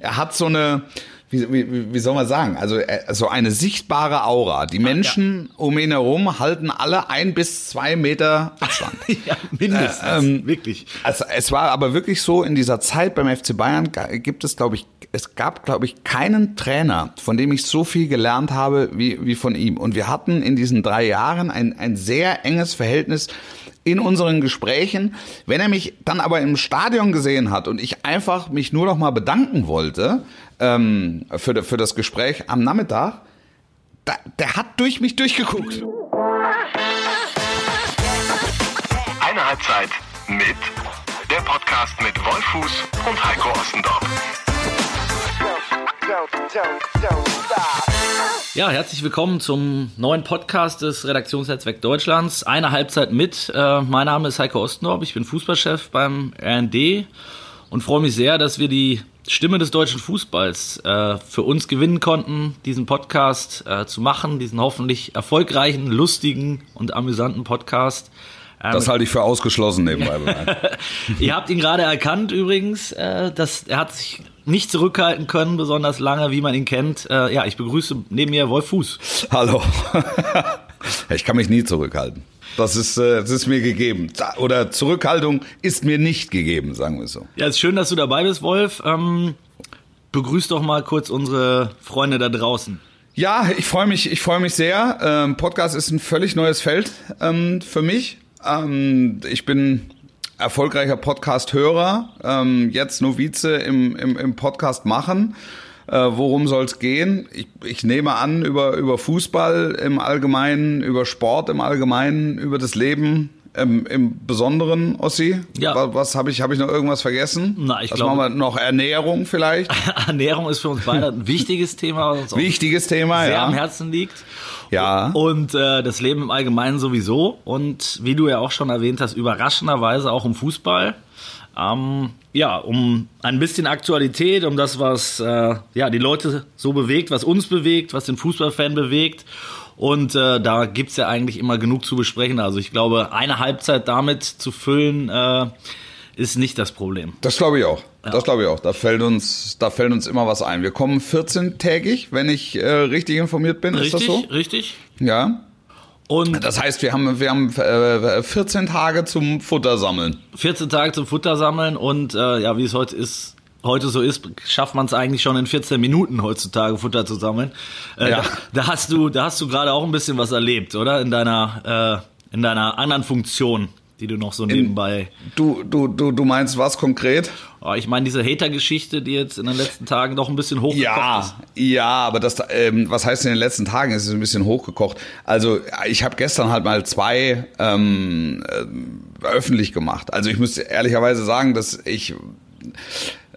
Er hat so eine, wie, wie, wie soll man sagen, also äh, so eine sichtbare Aura. Die Menschen ja. um ihn herum halten alle ein bis zwei Meter Abstand. ja, mindestens, äh, ähm, wirklich. Also es war aber wirklich so, in dieser Zeit beim FC Bayern gibt es, glaube ich, es gab, glaube ich, keinen Trainer, von dem ich so viel gelernt habe wie, wie von ihm. Und wir hatten in diesen drei Jahren ein, ein sehr enges Verhältnis in unseren Gesprächen. Wenn er mich dann aber im Stadion gesehen hat und ich einfach mich nur noch mal bedanken wollte ähm, für, für das Gespräch am Nachmittag, da, der hat durch mich durchgeguckt. Eine Halbzeit mit der Podcast mit Wolfuß und Heiko Ostendorf. Ja, herzlich willkommen zum neuen Podcast des Redaktionsnetzwerk Deutschlands. Eine Halbzeit mit. Äh, mein Name ist Heiko Ostendorf, ich bin Fußballchef beim RND und freue mich sehr, dass wir die Stimme des deutschen Fußballs äh, für uns gewinnen konnten, diesen Podcast äh, zu machen, diesen hoffentlich erfolgreichen, lustigen und amüsanten Podcast. Ähm, das halte ich für ausgeschlossen nebenbei. Ihr habt ihn gerade erkannt übrigens, dass er hat sich nicht zurückhalten können, besonders lange, wie man ihn kennt. Äh, ja, ich begrüße neben mir Wolf Fuß. Hallo. ich kann mich nie zurückhalten. Das ist, äh, das ist mir gegeben. Oder Zurückhaltung ist mir nicht gegeben, sagen wir so. Ja, es ist schön, dass du dabei bist, Wolf. Ähm, begrüß doch mal kurz unsere Freunde da draußen. Ja, ich freue mich, ich freue mich sehr. Ähm, Podcast ist ein völlig neues Feld ähm, für mich. Ähm, ich bin erfolgreicher Podcast-Hörer, ähm, jetzt Novize im, im, im Podcast machen. Äh, worum soll es gehen? Ich, ich nehme an, über, über Fußball im Allgemeinen, über Sport im Allgemeinen, über das Leben im, im Besonderen, Ossi? Ja. Was, was habe ich, habe ich noch irgendwas vergessen? Na, ich was glaube. Machen wir noch Ernährung vielleicht? Ernährung ist für uns beide ein wichtiges Thema. Was uns wichtiges Thema, sehr ja. am Herzen liegt. Ja. Und äh, das Leben im Allgemeinen sowieso. Und wie du ja auch schon erwähnt hast, überraschenderweise auch im Fußball. Ähm, ja, um ein bisschen Aktualität, um das, was äh, ja, die Leute so bewegt, was uns bewegt, was den Fußballfan bewegt. Und äh, da gibt's ja eigentlich immer genug zu besprechen. Also ich glaube, eine Halbzeit damit zu füllen, äh, ist nicht das Problem. Das glaube ich auch. Ja. Das glaube ich auch. Da fällt uns, da fällt uns immer was ein. Wir kommen 14-tägig, wenn ich äh, richtig informiert bin. Richtig, ist das so? richtig. Ja. Und das heißt, wir haben, wir haben äh, 14 Tage zum Futtersammeln. 14 Tage zum Futtersammeln und äh, ja, wie es heute ist, heute so ist, schafft man es eigentlich schon in 14 Minuten heutzutage Futter zu sammeln. Äh, ja. da, da, hast du, da hast du gerade auch ein bisschen was erlebt, oder? In deiner, äh, in deiner anderen Funktion, die du noch so nebenbei. In, du, du, du, du meinst was konkret? Oh, ich meine diese Hater-Geschichte, die jetzt in den letzten Tagen noch ein bisschen hochgekocht ja, ist. Ja, aber das, ähm, was heißt in den letzten Tagen? Es ist ein bisschen hochgekocht. Also ich habe gestern halt mal zwei ähm, äh, öffentlich gemacht. Also ich muss ehrlicherweise sagen, dass ich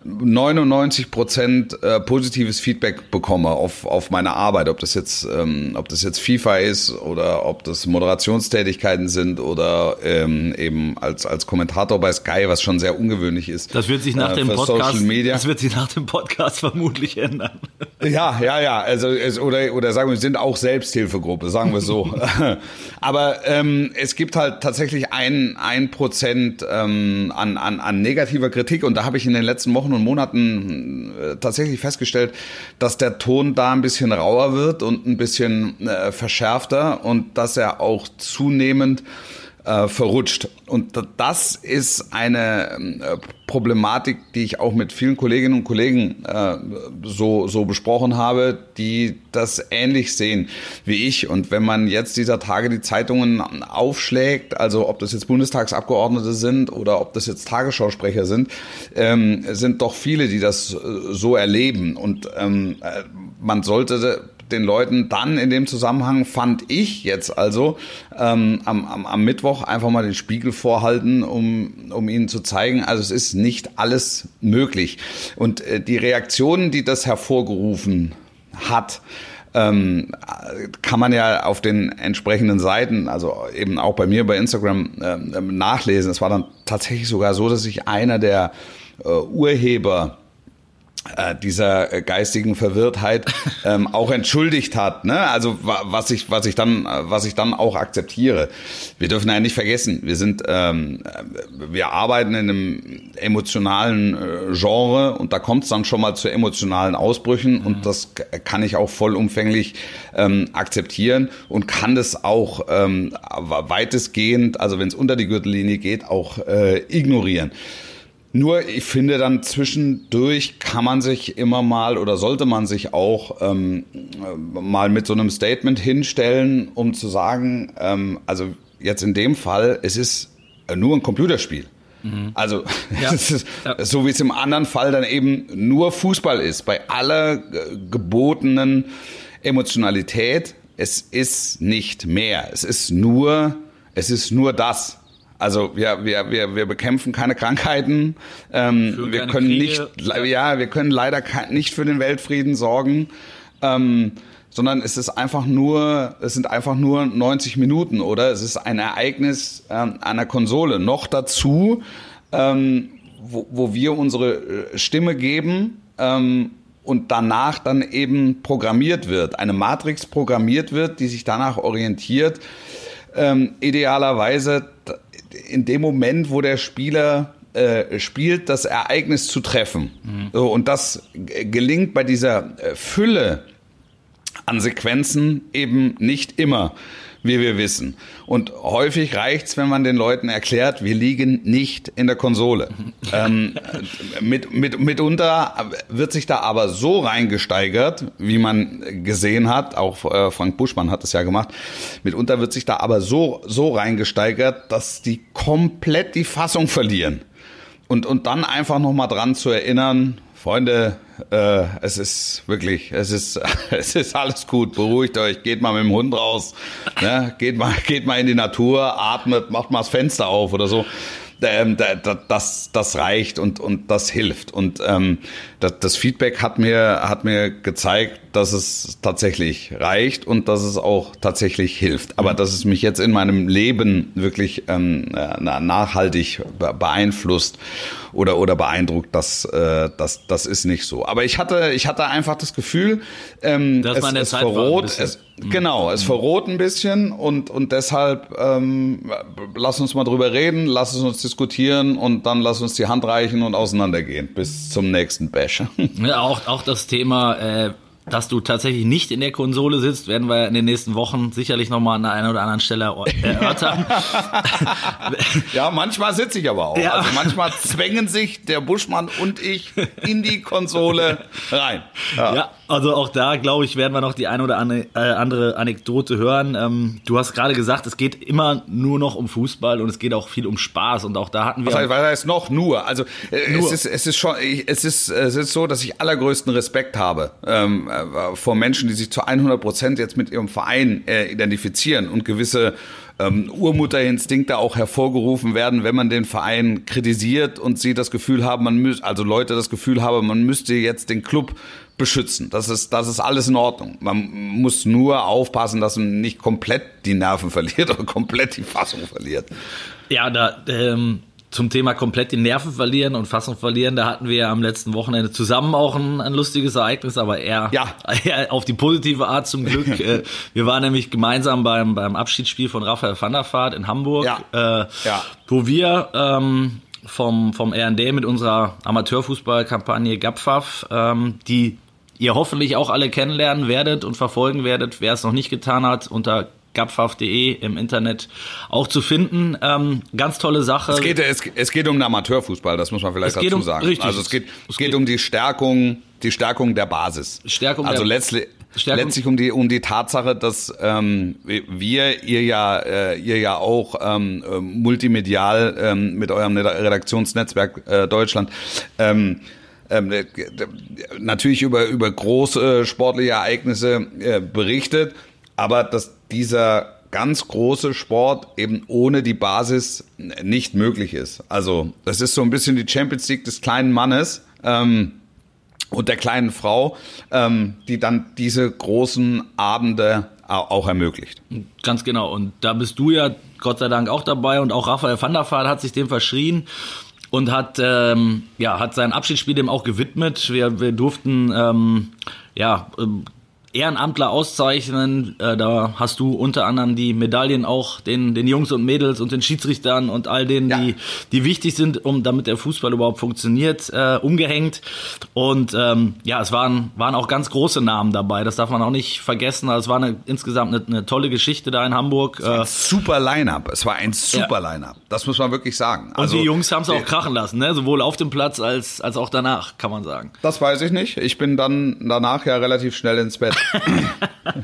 99 Prozent äh, positives Feedback bekomme auf, auf meine Arbeit, ob das jetzt ähm, ob das jetzt FIFA ist oder ob das Moderationstätigkeiten sind oder ähm, eben als als Kommentator bei Sky, was schon sehr ungewöhnlich ist. Das wird sich nach äh, dem Podcast Das wird sich nach dem Podcast vermutlich ändern. Ja, ja, ja. Also es, oder oder sagen wir, wir sind auch Selbsthilfegruppe, sagen wir so. Aber ähm, es gibt halt tatsächlich ein ein Prozent ähm, an, an an negativer Kritik und da habe ich in den letzten Wochen Wochen und Monaten äh, tatsächlich festgestellt, dass der Ton da ein bisschen rauer wird und ein bisschen äh, verschärfter und dass er auch zunehmend äh, verrutscht. Und das ist eine äh, Problematik, die ich auch mit vielen Kolleginnen und Kollegen äh, so, so besprochen habe, die das ähnlich sehen wie ich. Und wenn man jetzt dieser Tage die Zeitungen aufschlägt, also ob das jetzt Bundestagsabgeordnete sind oder ob das jetzt Tagesschausprecher sind, ähm, sind doch viele, die das äh, so erleben. Und ähm, äh, man sollte den Leuten dann in dem Zusammenhang, fand ich jetzt also, ähm, am, am, am Mittwoch einfach mal den Spiegel vorhalten, um, um ihnen zu zeigen, also es ist nicht alles möglich. Und äh, die Reaktionen, die das hervorgerufen hat, ähm, kann man ja auf den entsprechenden Seiten, also eben auch bei mir bei Instagram äh, nachlesen. Es war dann tatsächlich sogar so, dass sich einer der äh, Urheber dieser äh, geistigen Verwirrtheit ähm, auch entschuldigt hat. Ne? Also was ich, was ich dann, was ich dann auch akzeptiere. Wir dürfen ja nicht vergessen, wir sind, ähm, wir arbeiten in einem emotionalen äh, Genre und da kommt es dann schon mal zu emotionalen Ausbrüchen mhm. und das kann ich auch vollumfänglich ähm, akzeptieren und kann das auch ähm, weitestgehend, also wenn es unter die Gürtellinie geht, auch äh, ignorieren. Nur ich finde dann zwischendurch kann man sich immer mal oder sollte man sich auch ähm, mal mit so einem Statement hinstellen, um zu sagen, ähm, also jetzt in dem Fall, es ist nur ein Computerspiel. Mhm. Also ja. ist, so wie es im anderen Fall dann eben nur Fußball ist, bei aller äh, gebotenen Emotionalität, es ist nicht mehr. Es ist nur, es ist nur das. Also wir, wir, wir, wir bekämpfen keine Krankheiten. Ähm, wir können Kriege. nicht, ja, wir können leider nicht für den Weltfrieden sorgen. Ähm, sondern es ist einfach nur, es sind einfach nur 90 Minuten oder es ist ein Ereignis ähm, einer Konsole. Noch dazu, ähm, wo, wo wir unsere äh, Stimme geben ähm, und danach dann eben programmiert wird, eine Matrix programmiert wird, die sich danach orientiert. Ähm, idealerweise in dem Moment, wo der Spieler äh, spielt, das Ereignis zu treffen. Mhm. So, und das gelingt bei dieser äh, Fülle an Sequenzen eben nicht immer wie wir wissen. Und häufig reicht's, wenn man den Leuten erklärt, wir liegen nicht in der Konsole. ähm, mit, mit, mitunter wird sich da aber so reingesteigert, wie man gesehen hat, auch äh, Frank Buschmann hat es ja gemacht, mitunter wird sich da aber so, so reingesteigert, dass die komplett die Fassung verlieren. Und, und dann einfach nochmal dran zu erinnern, Freunde, äh, es ist wirklich, es ist, es ist alles gut. Beruhigt euch, geht mal mit dem Hund raus, ne? geht mal, geht mal in die Natur, atmet, macht mal das Fenster auf oder so ähm, das, das reicht und, und das hilft. Und ähm, das, das Feedback hat mir, hat mir gezeigt, dass es tatsächlich reicht und dass es auch tatsächlich hilft. Aber dass es mich jetzt in meinem Leben wirklich ähm, nachhaltig beeinflusst oder, oder beeindruckt, das, äh, das, das ist nicht so. Aber ich hatte, ich hatte einfach das Gefühl, ähm, dass es, es verrot, es, Genau, es verrot ein bisschen und, und deshalb ähm, lass uns mal drüber reden, lass uns diskutieren und dann lass uns die Hand reichen und auseinandergehen bis zum nächsten Bash. Ja, auch, auch das Thema äh, dass du tatsächlich nicht in der Konsole sitzt, werden wir in den nächsten Wochen sicherlich nochmal an der einen oder anderen Stelle erörtern. ja, manchmal sitze ich aber auch. Ja. Also manchmal zwängen sich der Buschmann und ich in die Konsole rein. Ja, ja also auch da, glaube ich, werden wir noch die eine oder äh, andere Anekdote hören. Ähm, du hast gerade gesagt, es geht immer nur noch um Fußball und es geht auch viel um Spaß und auch da hatten wir. Was heißt noch nur? Also äh, nur. Es, ist, es ist schon, es ist, es ist so, dass ich allergrößten Respekt habe. Ähm, äh, vor Menschen, die sich zu 100 Prozent jetzt mit ihrem Verein äh, identifizieren und gewisse ähm, Urmutterinstinkte auch hervorgerufen werden, wenn man den Verein kritisiert und sie das Gefühl haben, man müsste, also Leute das Gefühl haben, man müsste jetzt den Club beschützen. Das ist, das ist alles in Ordnung. Man muss nur aufpassen, dass man nicht komplett die Nerven verliert oder komplett die Fassung verliert. Ja, da ähm, zum Thema komplett die Nerven verlieren und Fassung verlieren, da hatten wir ja am letzten Wochenende zusammen auch ein, ein lustiges Ereignis, aber eher, ja. eher auf die positive Art zum Glück. Äh, wir waren nämlich gemeinsam beim, beim Abschiedsspiel von Raphael van der Vaart in Hamburg, ja. Äh, ja. wo wir ähm, vom, vom RND mit unserer Amateurfußballkampagne GAPFAF, ähm, die ihr hoffentlich auch alle kennenlernen werdet und verfolgen werdet, wer es noch nicht getan hat, unter gapfaf.de im Internet auch zu finden. Ähm, ganz tolle Sache. Es geht, es, es, geht um den Amateurfußball, das muss man vielleicht dazu um, sagen. Richtig, also es geht, es geht, geht um die Stärkung, die Stärkung der Basis. Stärkung also letztlich, Stärkung. letztlich um die um die Tatsache, dass ähm, wir ihr ja äh, ihr ja auch ähm, äh, multimedial ähm, mit eurem Redaktionsnetzwerk äh, Deutschland ähm, ähm, äh, natürlich über über große sportliche Ereignisse äh, berichtet, aber dass dieser ganz große Sport eben ohne die Basis nicht möglich ist. Also das ist so ein bisschen die Champions League des kleinen Mannes. Ähm, und der kleinen Frau, ähm, die dann diese großen Abende auch ermöglicht. Ganz genau. Und da bist du ja Gott sei Dank auch dabei und auch Raphael van der Vaart hat sich dem verschrien. und hat, ähm, ja, hat sein Abschiedsspiel dem auch gewidmet. Wir, wir durften ähm, ja, ähm, Ehrenamtler auszeichnen. Äh, da hast du unter anderem die Medaillen auch den, den Jungs und Mädels und den Schiedsrichtern und all denen, Ja. die, die wichtig sind, um damit der Fußball überhaupt funktioniert, äh, umgehängt. Und ähm, ja, es waren, waren auch ganz große Namen dabei. Das darf man auch nicht vergessen. Also es war eine, insgesamt eine, eine tolle Geschichte da in Hamburg. Äh, Super Line-Up. Es war ein super Line-Up. Das muss man wirklich sagen. und die Jungs haben es auch krachen lassen, ne? sowohl auf dem Platz als, als auch danach, kann man sagen. Das weiß ich nicht. Ich bin dann danach ja relativ schnell ins Bett.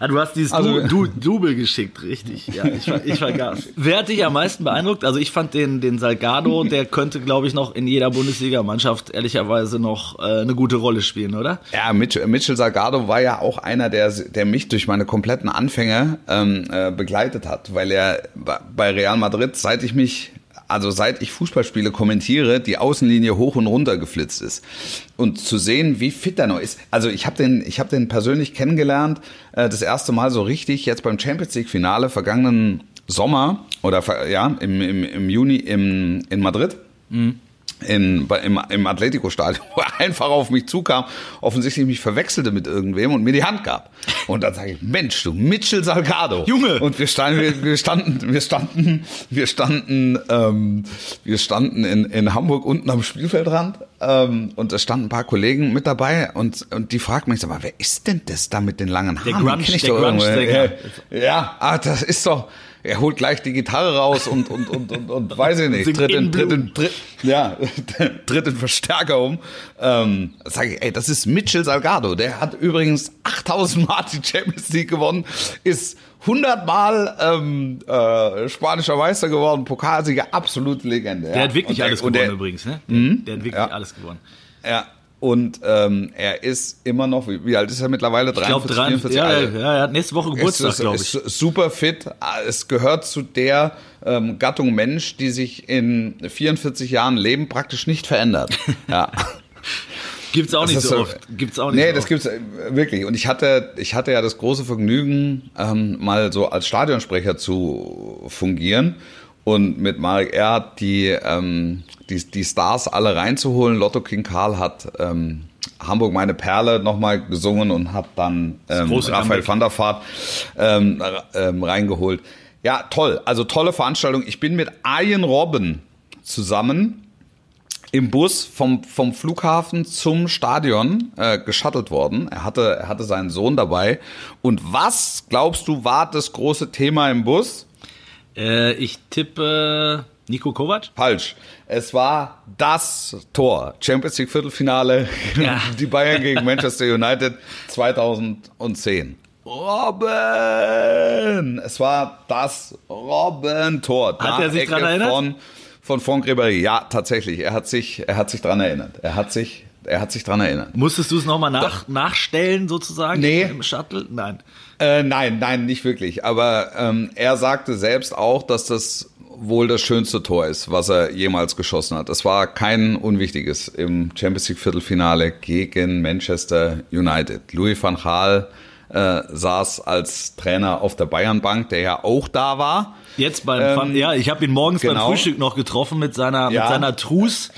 Ah, du hast dieses Also- du, du, Double geschickt, richtig. Ja, ich, ich vergaß. Wer hat dich am meisten beeindruckt? Also ich fand den, den Salgado, der könnte, glaube ich, noch in jeder Bundesligamannschaft ehrlicherweise noch äh, eine gute Rolle spielen, oder? Ja, Mitchell, Mitchell Salgado war ja auch einer, der, der mich durch meine kompletten Anfänge ähm, äh, begleitet hat, weil er bei Real Madrid, seit ich mich, also seit ich Fußballspiele kommentiere, die Außenlinie hoch und runter geflitzt ist. Und zu sehen, wie fit er noch ist. Also ich habe den, habe den persönlich kennengelernt, äh, das erste Mal so richtig, jetzt beim Champions League Finale vergangenen Sommer oder ja, im, im, im Juni im, in Madrid in, im, im Atletico-Stadion, wo er einfach auf mich zukam, offensichtlich mich verwechselte mit irgendwem und mir die Hand gab. Und dann sage ich, Mensch, du Mitchell Salgado. Junge! Und wir standen, wir, wir standen, wir standen, wir standen, ähm, wir standen in, in Hamburg unten am Spielfeldrand ähm, und da standen ein paar Kollegen mit dabei und, und die fragten mich, sag mal, wer ist denn das da mit den langen Haaren? Der Grunge- der. Grunge-Sänger. Ja, ja, ah, das ist doch, er holt gleich die Gitarre raus und, und, und, und, und weiß ich nicht, tritt in, tritt in, tritt, ja, tritt in Verstärker um. Ähm, sag ich, ey, das ist Mitchell Salgado. Der hat übrigens 8000 Mal die Champions League gewonnen, ist 100 Mal ähm, äh, spanischer Meister geworden, Pokalsieger, absolute Legende. Der hat wirklich alles gewonnen der, übrigens, ne? Der, der hat wirklich Ja. alles gewonnen. Ja, und ähm, er ist immer noch, wie, alt ist er mittlerweile? Ich glaube, 43, 44? ja, Also, ja, er hat nächste Woche Geburtstag, ist, glaube ist ich. super fit. Es gehört zu der ähm, Gattung Mensch, die sich in 44 Jahren Leben praktisch nicht verändert. Ja. Gibt's auch Das nicht ist so oft. Gibt's auch nicht Nee, so das gibt's äh, wirklich. Und ich hatte, ich hatte ja das große Vergnügen, ähm, mal so als Stadionsprecher zu fungieren und mit Marek Erhardt die, ähm, die, die Stars alle reinzuholen. Lotto King Karl hat ähm, Hamburg meine Perle nochmal gesungen und hat dann ähm, Raphael Comeback. van der Vaart ähm, ähm, reingeholt. Ja, toll. Also tolle Veranstaltung. Ich bin mit Arjen Robben zusammen im Bus vom, vom Flughafen zum Stadion äh, geschattelt worden. Er hatte, er hatte seinen Sohn dabei. Und was, glaubst du, war das große Thema im Bus? Äh, ich tippe Nico Kovac. Falsch. Es war das Tor. Champions League Viertelfinale. Ja. Die Bayern gegen Manchester United 2010. Robben! Es war das Robben-Tor. Hat er sich dran erinnert? Von, von Franck Ribéry. Ja, tatsächlich. Er hat sich, er hat sich dran erinnert. Er hat sich, er hat sich dran erinnert. Musstest du es nochmal nach, nachstellen, sozusagen? Nee. Im Shuttle? Nein. Äh, nein, nein, nicht wirklich. Aber ähm, er sagte selbst auch, dass das wohl das schönste Tor ist, was er jemals geschossen hat. Es war kein unwichtiges im Champions League Viertelfinale gegen Manchester United. Louis van Gaal äh, saß als Trainer auf der Bayernbank, der ja auch da war. Jetzt beim Ähm, Fun- ja, ich habe ihn morgens genau. beim Frühstück noch getroffen mit seiner, Ja. mit seiner Trus.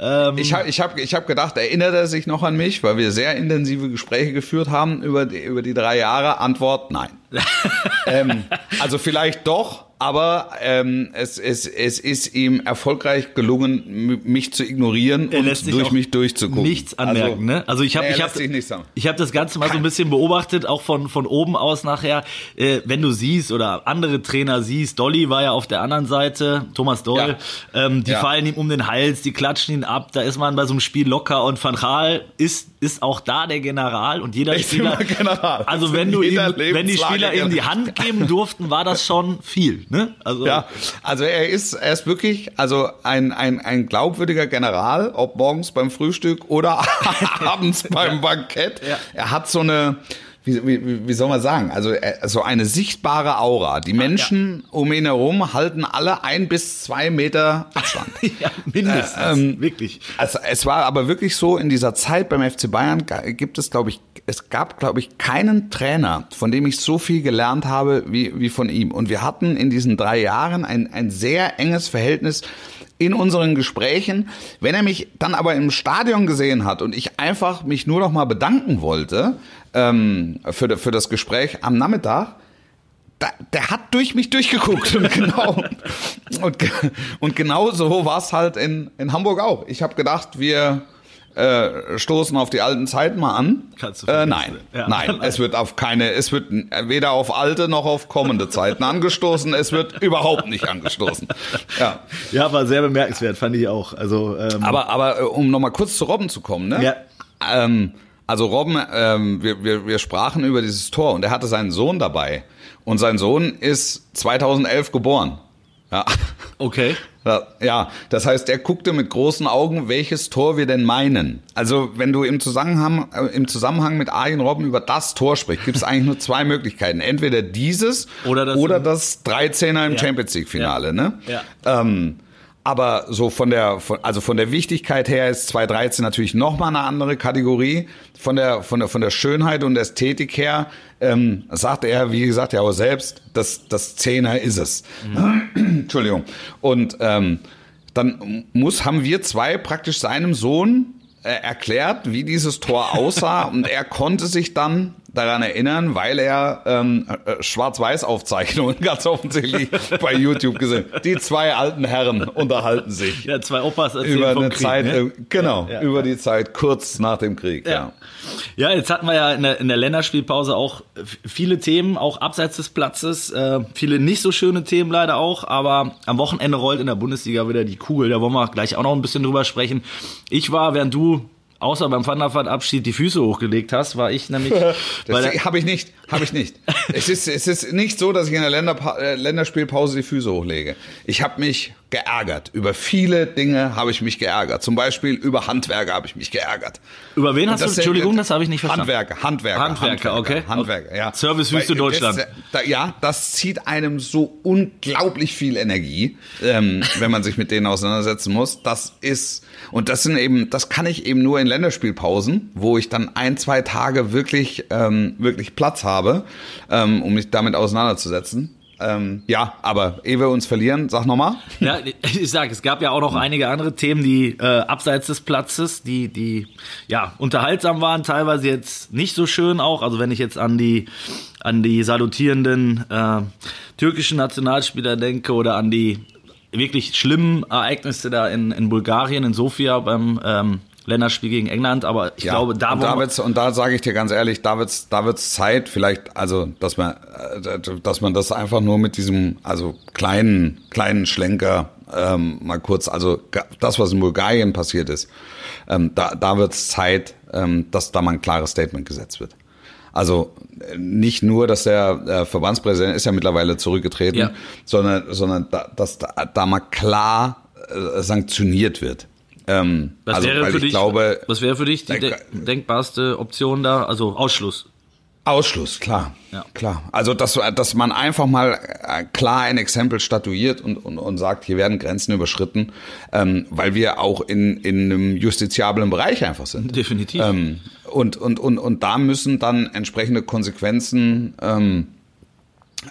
Ähm, Ich habe ich hab, ich hab gedacht, erinnert er sich noch an mich, weil wir sehr intensive Gespräche geführt haben über die, über die drei Jahre? Antwort, nein. ähm, also vielleicht doch, aber ähm, es, es, es ist ihm erfolgreich gelungen, mich zu ignorieren er und durch mich durchzugucken. Nichts anmerken, also, ne? Also ich habe ich habe sagen. ich habe das Ganze mal so ein bisschen beobachtet, auch von von oben aus nachher, äh, wenn du siehst oder andere Trainer siehst, Dolly war ja auf der anderen Seite, Thomas Doll, ähm, die Ja. fallen ihm um den Hals, die klatschen ihn ab, da ist man bei so einem Spiel locker und Van Gaal ist ist auch da der General und jeder Ist Spieler. Also wenn du ihm, wenn die Spieler ihm die. Hand geben durften, war das schon viel, ne? Also Ja, also er ist, er ist wirklich, also ein, ein, ein glaubwürdiger General, ob morgens beim Frühstück oder abends beim Bankett. Ja. Er hat so eine, wie, wie, wie soll man sagen, also so eine sichtbare Aura. Die Menschen um ihn herum halten alle ein bis zwei Meter Abstand. ja, mindestens, ähm, wirklich. Also es war aber wirklich so, in dieser Zeit beim FC Bayern gibt es, glaube ich, es gab, glaube ich, keinen Trainer, von dem ich so viel gelernt habe wie, wie von ihm. Und wir hatten in diesen drei Jahren ein, ein sehr enges Verhältnis in unseren Gesprächen. Wenn er mich dann aber im Stadion gesehen hat und ich einfach mich nur noch mal bedanken wollte ähm, für, für das Gespräch am Nachmittag, da, der hat durch mich durchgeguckt und genau und, und genau so war es halt in, in Hamburg auch. Ich habe gedacht, wir äh, stoßen auf die alten Zeiten mal an. Kannst du äh, nein, Ja. nein, es wird auf keine, es wird weder auf alte noch auf kommende Zeiten angestoßen. Es wird überhaupt nicht angestoßen. Ja. Ja, war sehr bemerkenswert, fand ich auch. Also, ähm, Aber, aber äh, um nochmal kurz zu Robben zu kommen, ne? Ja. Ähm, also Robben, ähm, wir, wir, wir sprachen über dieses Tor und er hatte seinen Sohn dabei. Und sein Sohn ist 2011 geboren. Ja. okay. Ja, das heißt, er guckte mit großen Augen, welches Tor wir denn meinen. Also, wenn du im Zusammenhang, äh, im Zusammenhang mit Arjen Robben über das Tor sprichst, gibt es eigentlich nur zwei Möglichkeiten. Entweder dieses Oder das- oder das 13er im Ja. Champions League Finale, Ja. ne? Ja. Ähm, aber so von der, von, also von der Wichtigkeit her ist 2013 natürlich nochmal eine andere Kategorie. Von der, von der, von der Schönheit und Ästhetik her, ähm, sagt er, wie gesagt, ja auch selbst, das, das Zehner ist es. Entschuldigung. Und ähm, dann muss, haben wir zwei praktisch seinem Sohn äh, erklärt, wie dieses Tor aussah und er konnte sich dann daran erinnern, weil er ähm, äh, Schwarz-Weiß-Aufzeichnungen ganz offensichtlich bei YouTube gesehen. Die zwei alten Herren unterhalten sich Ja, zwei Opas erzählen über eine Krieg, Zeit, ne? äh, genau, Ja, über die Zeit kurz nach dem Krieg. Ja. Ja. ja, jetzt hatten wir ja in der, in der Länderspielpause auch viele Themen, auch abseits des Platzes, äh, viele nicht so schöne Themen leider auch, aber am Wochenende rollt in der Bundesliga wieder die Kugel, da wollen wir gleich auch noch ein bisschen drüber sprechen. Ich war, während du außer beim Thunderfart-Abschied die Füße hochgelegt hast, war ich nämlich Das habe ich nicht, habe ich nicht. es ist es ist nicht so, dass ich in der Länderpa äh, Länderspielpause die Füße hochlege. Ich habe mich geärgert über viele Dinge, habe ich mich geärgert. Zum Beispiel über Handwerker habe ich mich geärgert. über wen hast du, Entschuldigung, das habe ich nicht verstanden. Handwerker, Handwerker, Handwerker, okay. Handwerker, ja. Servicewüste Deutschland. Das, da, ja, das zieht einem so unglaublich viel Energie, ähm, wenn man sich mit denen auseinandersetzen muss. Das ist und das sind eben, das kann ich eben nur in Länderspielpausen, wo ich dann ein, zwei Tage wirklich, ähm, wirklich Platz habe, ähm, um mich damit auseinanderzusetzen. Ähm, ja, aber ehe wir uns verlieren, sag nochmal. Ja, ich sag, es gab ja auch noch einige andere Themen, die äh, abseits des Platzes, die die ja unterhaltsam waren, teilweise jetzt nicht so schön auch. Also wenn ich jetzt an die an die salutierenden äh, türkischen Nationalspieler denke oder an die wirklich schlimmen Ereignisse da in, in Bulgarien, in Sofia beim ähm, Länderspiel gegen England. Aber ich Ja, glaube, da und da wird's, und da sage ich dir ganz ehrlich, da wird's, da wird's Zeit, vielleicht, also, dass man, äh, dass man das einfach nur mit diesem, also kleinen, kleinen Schlenker ähm, mal kurz, also das, was in Bulgarien passiert ist, ähm, da, da wird's Zeit, ähm, dass da mal ein klares Statement gesetzt wird. Also nicht nur, dass der äh, Verbandspräsident ist ja mittlerweile zurückgetreten, Ja. sondern, sondern da, dass da, da mal klar äh, sanktioniert wird. Ähm, was also, wäre für ich dich, glaube, was wäre für dich die Äh, de denkbarste Option da? Also Ausschluss. Ausschluss, klar. Ja. Klar. Also, dass, dass man einfach mal äh, klar ein Exempel statuiert und, und, und sagt, hier werden Grenzen überschritten, ähm, weil wir auch in, in einem justiziablen Bereich einfach sind. Definitiv. Ähm, und, und, und, und da müssen dann entsprechende Konsequenzen ähm,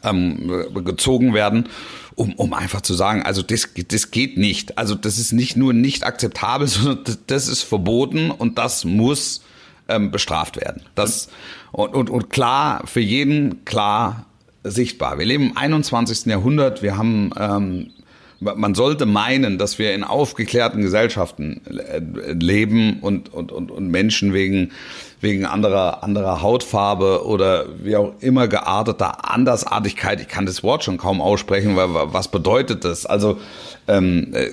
ähm, gezogen werden, um, um einfach zu sagen, also das, das geht nicht. Also das ist nicht nur nicht akzeptabel, sondern das, das ist verboten und das muss ähm, bestraft werden. Das, und, und, und klar, für jeden klar sichtbar. Wir leben im 21. Jahrhundert, wir haben ähm, man sollte meinen, dass wir in aufgeklärten Gesellschaften äh, leben und, und, und, und Menschen wegen, wegen anderer, anderer Hautfarbe oder wie auch immer gearteter Andersartigkeit, ich kann das Wort schon kaum aussprechen, weil was bedeutet das? Also, ähm, äh,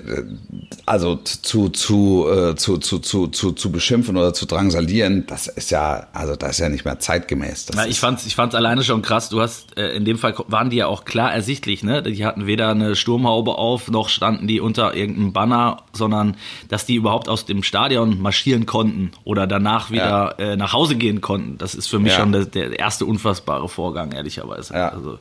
also zu, zu, äh, zu, zu, zu, zu, zu beschimpfen oder zu drangsalieren, das ist ja, also das ist ja nicht mehr zeitgemäß. Das Ja, ist, ich fand's, ich fand's alleine schon krass. Du hast, äh, in dem Fall waren die ja auch klar ersichtlich, ne? Die hatten weder eine Sturmhaube auf, noch standen die unter irgendeinem Banner, sondern dass die überhaupt aus dem Stadion marschieren konnten oder danach wieder äh, nach Hause gehen konnten. Das ist für mich Ja. schon der, der erste unfassbare Vorgang, ehrlicherweise. Ja. Also,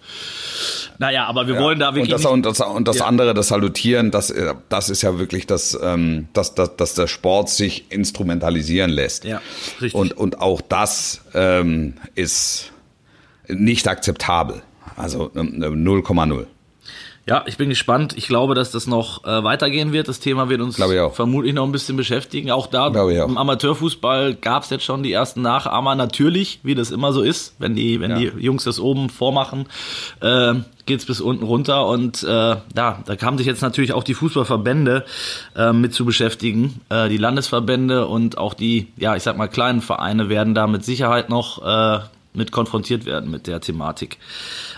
naja, aber wir wollen da wirklich. und das, und das, und das Ja. andere, das Salutieren, das, äh, das ist ja wirklich das, ähm, dass, dass, dass der Sport sich instrumentalisieren lässt. Ja, richtig. Und, und auch das ähm, ist nicht akzeptabel. Also ähm, 0,0. Ja, ich bin gespannt. Ich glaube, dass das noch äh, weitergehen wird. Das Thema wird uns vermutlich noch ein bisschen beschäftigen. Auch da auch. im Amateurfußball gab es jetzt schon die ersten Nachahmer. Natürlich, wie das immer so ist, wenn die, wenn ja. die Jungs das oben vormachen, äh, geht es bis unten runter. Und äh, ja, da kamen sich jetzt natürlich auch die Fußballverbände äh, mit zu beschäftigen. Äh, die Landesverbände und auch die, ja, ich sag mal, kleinen Vereine werden da mit Sicherheit noch äh, mit konfrontiert werden mit der Thematik.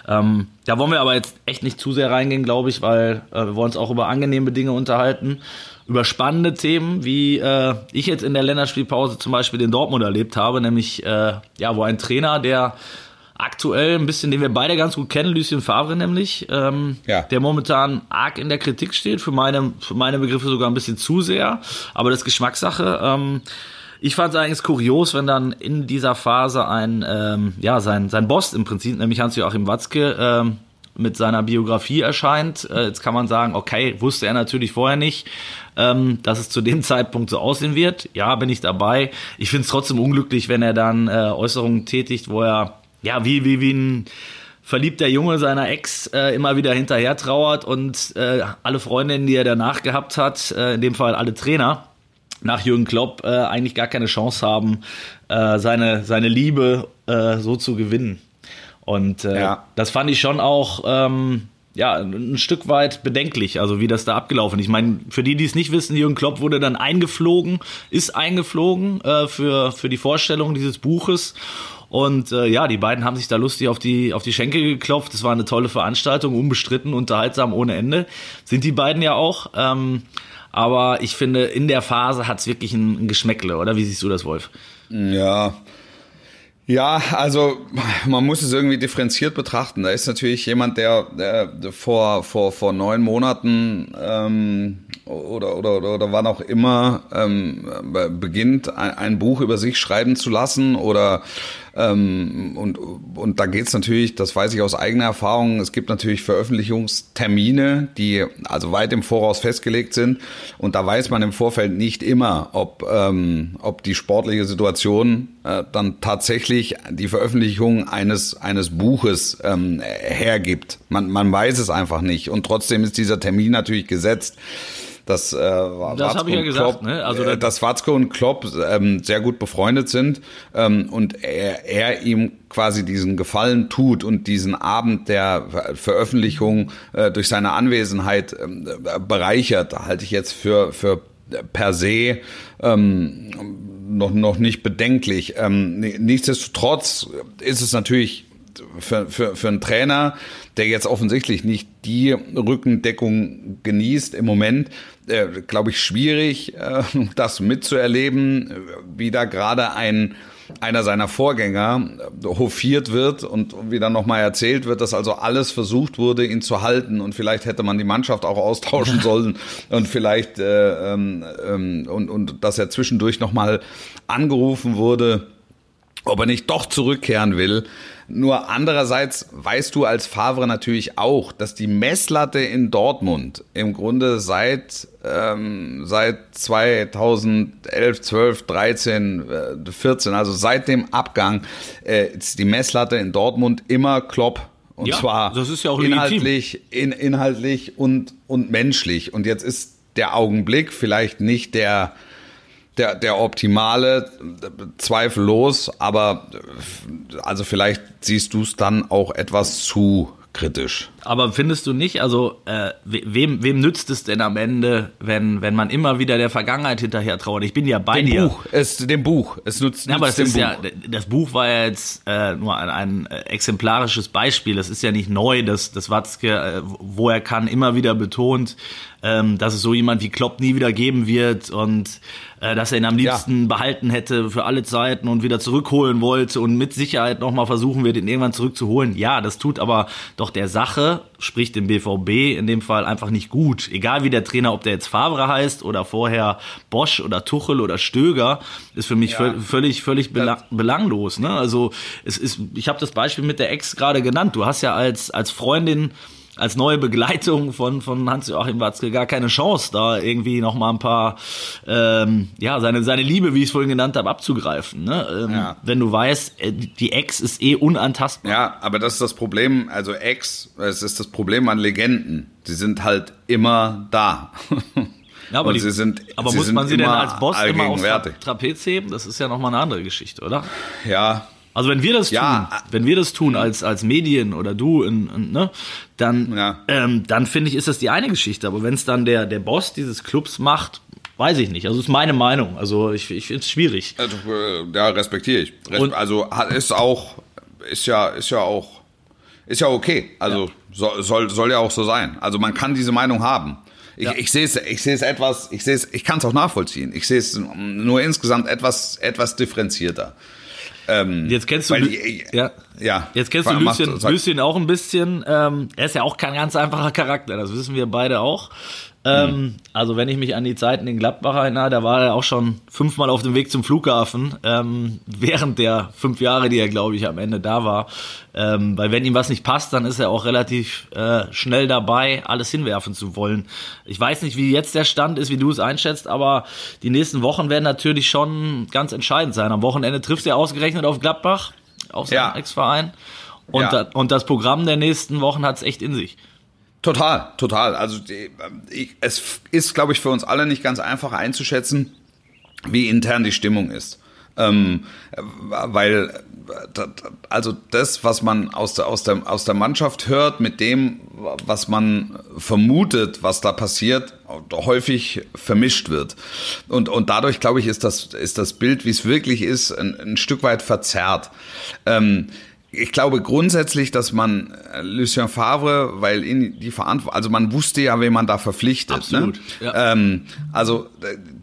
Ähm, da wollen wir aber jetzt echt nicht zu sehr reingehen, glaube ich, weil äh, wir wollen uns auch über angenehme Dinge unterhalten, über spannende Themen, wie äh, ich jetzt in der Länderspielpause zum Beispiel den Dortmund erlebt habe, nämlich äh, ja, wo ein Trainer, der aktuell ein bisschen, den wir beide ganz gut kennen, Lucien Favre nämlich, ähm, ja. der momentan arg in der Kritik steht, für meine, für meine Begriffe sogar ein bisschen zu sehr, aber das ist Geschmackssache. Ähm, ich fand es eigentlich kurios, wenn dann in dieser Phase ein, ähm, ja, sein, sein Boss im Prinzip, nämlich Hans-Joachim Watzke, ähm, mit seiner Biografie erscheint. Äh, jetzt kann man sagen, okay, wusste er natürlich vorher nicht, ähm, dass es zu dem Zeitpunkt so aussehen wird. Ja, bin ich dabei. Ich finde es trotzdem unglücklich, wenn er dann äh, Äußerungen tätigt, wo er, ja, wie, wie, wie ein verliebter Junge seiner Ex äh, immer wieder hinterher trauert und äh, alle Freundinnen, die er danach gehabt hat, äh, in dem Fall alle Trainer, nach Jürgen Klopp äh, eigentlich gar keine Chance haben, äh, seine, seine Liebe äh, so zu gewinnen. Und äh, ja. das fand ich schon auch ähm, ja, ein Stück weit bedenklich, also wie das da abgelaufen ist. Ich meine, für die, die es nicht wissen, Jürgen Klopp wurde dann eingeflogen, ist eingeflogen äh, für, für die Vorstellung dieses Buches. Und äh, ja, die beiden haben sich da lustig auf die, auf die Schenke geklopft. Das war eine tolle Veranstaltung, unbestritten, unterhaltsam ohne Ende. Sind die beiden ja auch. Ähm, aber ich finde, in der Phase hat es wirklich ein, Geschmäckle, oder? Wie siehst du das, Wolf? Ja, ja, also man muss es irgendwie differenziert betrachten. Da ist natürlich jemand, der, der vor, vor, vor neun Monaten ähm, oder, oder, oder, oder wann auch immer ähm, beginnt, ein, ein Buch über sich schreiben zu lassen oder ähm, und, und da geht's natürlich, das weiß ich aus eigener Erfahrung, es gibt natürlich Veröffentlichungstermine, die also weit im Voraus festgelegt sind. Und da weiß man im Vorfeld nicht immer, ob, ähm, ob die sportliche Situation äh, dann tatsächlich die Veröffentlichung eines, eines Buches ähm, hergibt. Man, man weiß es einfach nicht. Und trotzdem ist dieser Termin natürlich gesetzt dass, äh, das habe ich ja gesagt, Klopp, ne? Also äh, dass Watzke und Klopp ähm, sehr gut befreundet sind ähm, und er, er ihm quasi diesen Gefallen tut und diesen Abend der Veröffentlichung äh, durch seine Anwesenheit äh, bereichert, halte ich jetzt für für per se ähm, noch noch nicht bedenklich. Ähm, nichtsdestotrotz ist es natürlich für, für, für einen Trainer, der jetzt offensichtlich nicht die Rückendeckung genießt im Moment, äh, glaube ich, schwierig, äh, das mitzuerleben, wie da gerade ein einer seiner Vorgänger hofiert wird und wieder nochmal erzählt wird, dass also alles versucht wurde, ihn zu halten und vielleicht hätte man die Mannschaft auch austauschen sollen und vielleicht äh, ähm, ähm, und, und dass er zwischendurch nochmal angerufen wurde, ob er nicht doch zurückkehren will. Nur andererseits weißt du als Favre natürlich auch, dass die Messlatte in Dortmund im Grunde seit, ähm, seit 2011, 12, 13, äh, 14, also seit dem Abgang, äh, ist die Messlatte in Dortmund immer Klopp. Und ja, zwar das ist ja auch inhaltlich, in, inhaltlich und, und menschlich. Und jetzt ist der Augenblick vielleicht nicht der, der, der optimale, zweifellos, aber also vielleicht siehst du es dann auch etwas zu kritisch. Aber findest du nicht, also äh, wem, wem nützt es denn am Ende, wenn, wenn man immer wieder der Vergangenheit hinterher trauert? Ich bin ja bei dem dir. Buch, es, dem Buch. Es nützt, ja, aber das ist Buch. ja, das Buch war ja jetzt äh, nur ein, ein exemplarisches Beispiel. Das ist ja nicht neu, dass, dass Watzke, äh, wo er kann, immer wieder betont, ähm, dass es so jemand wie Klopp nie wieder geben wird und äh, dass er ihn am liebsten ja. behalten hätte für alle Zeiten und wieder zurückholen wollte und mit Sicherheit nochmal versuchen wird, ihn irgendwann zurückzuholen. Ja, das tut aber doch der Sache, sprich dem BVB in dem Fall einfach nicht gut. Egal wie der Trainer, ob der jetzt Favre heißt oder vorher Bosch oder Tuchel oder Stöger, ist für mich ja. völlig, völlig belang belanglos. Ne? Also es ist, ich habe das Beispiel mit der Ex gerade genannt. Du hast ja als, als Freundin als neue Begleitung von, von Hans-Joachim Watzke gar keine Chance, da irgendwie noch mal ein paar, ähm, ja, seine, seine Liebe, wie ich es vorhin genannt habe, abzugreifen. Ne? Ähm, Ja. Wenn du weißt, äh, die Ex ist eh unantastbar. Ja, aber das ist das Problem, also Ex, es ist das Problem an Legenden. Sie sind halt immer da. Ja, aber, die, sie sind, aber sie muss man sie denn als Boss immer aufs. Trapez heben? Das ist ja nochmal eine andere Geschichte, oder? Ja, Also wenn wir das Ja. tun, wenn wir das tun als als Medien oder du, in, in, ne, dann Ja. ähm, dann finde ich ist das die eine Geschichte. Aber wenn es dann der der Boss dieses Clubs macht, weiß ich nicht. Also ist meine Meinung. Also ich ich finde es schwierig. also, äh, ja, respektiere ich. Res Und- also ist auch, ist ja, ist ja auch, ist ja okay. Also soll, soll, soll ja auch so sein. Also man kann diese Meinung haben. Ich, Ja. ich sehe es, ich sehe es etwas, ich sehe es, ich kann es auch nachvollziehen. Ich sehe es nur insgesamt etwas, etwas differenzierter. Jetzt kennst du Weil die- ja. Ja. Jetzt kennst du Lucien, Lucien auch ein bisschen. Ähm, er ist ja auch kein ganz einfacher Charakter, das wissen wir beide auch. Ähm, Also wenn ich mich an die Zeiten in Gladbach erinnere, da war er auch schon fünfmal auf dem Weg zum Flughafen, ähm, während der fünf Jahre, die er, glaube ich, am Ende da war. Ähm, weil wenn ihm was nicht passt, dann ist er auch relativ äh, schnell dabei, alles hinwerfen zu wollen. Ich weiß nicht, wie jetzt der Stand ist, wie du es einschätzt, aber die nächsten Wochen werden natürlich schon ganz entscheidend sein. Am Wochenende trifft er ausgerechnet auf Gladbach, auf seinen Ja. Ex-Verein. Und, Ja. da, und das Programm der nächsten Wochen hat es echt in sich. Total, total. Also die, ich, es ist, glaube ich, für uns alle nicht ganz einfach einzuschätzen, wie intern die Stimmung ist. Ähm, äh, weil äh, also das, was man aus der, aus, der, aus der Mannschaft hört, mit dem, was man vermutet, was da passiert, häufig vermischt wird. Und, und dadurch, glaube ich, ist das, ist das Bild, wie es wirklich ist, ein, ein Stück weit verzerrt. Ähm, ich glaube grundsätzlich, dass man äh, Lucien Favre, weil ihn die Verantwortung, also man wusste ja, wen man da verpflichtet. Absolut, Ne? ja. Ähm, also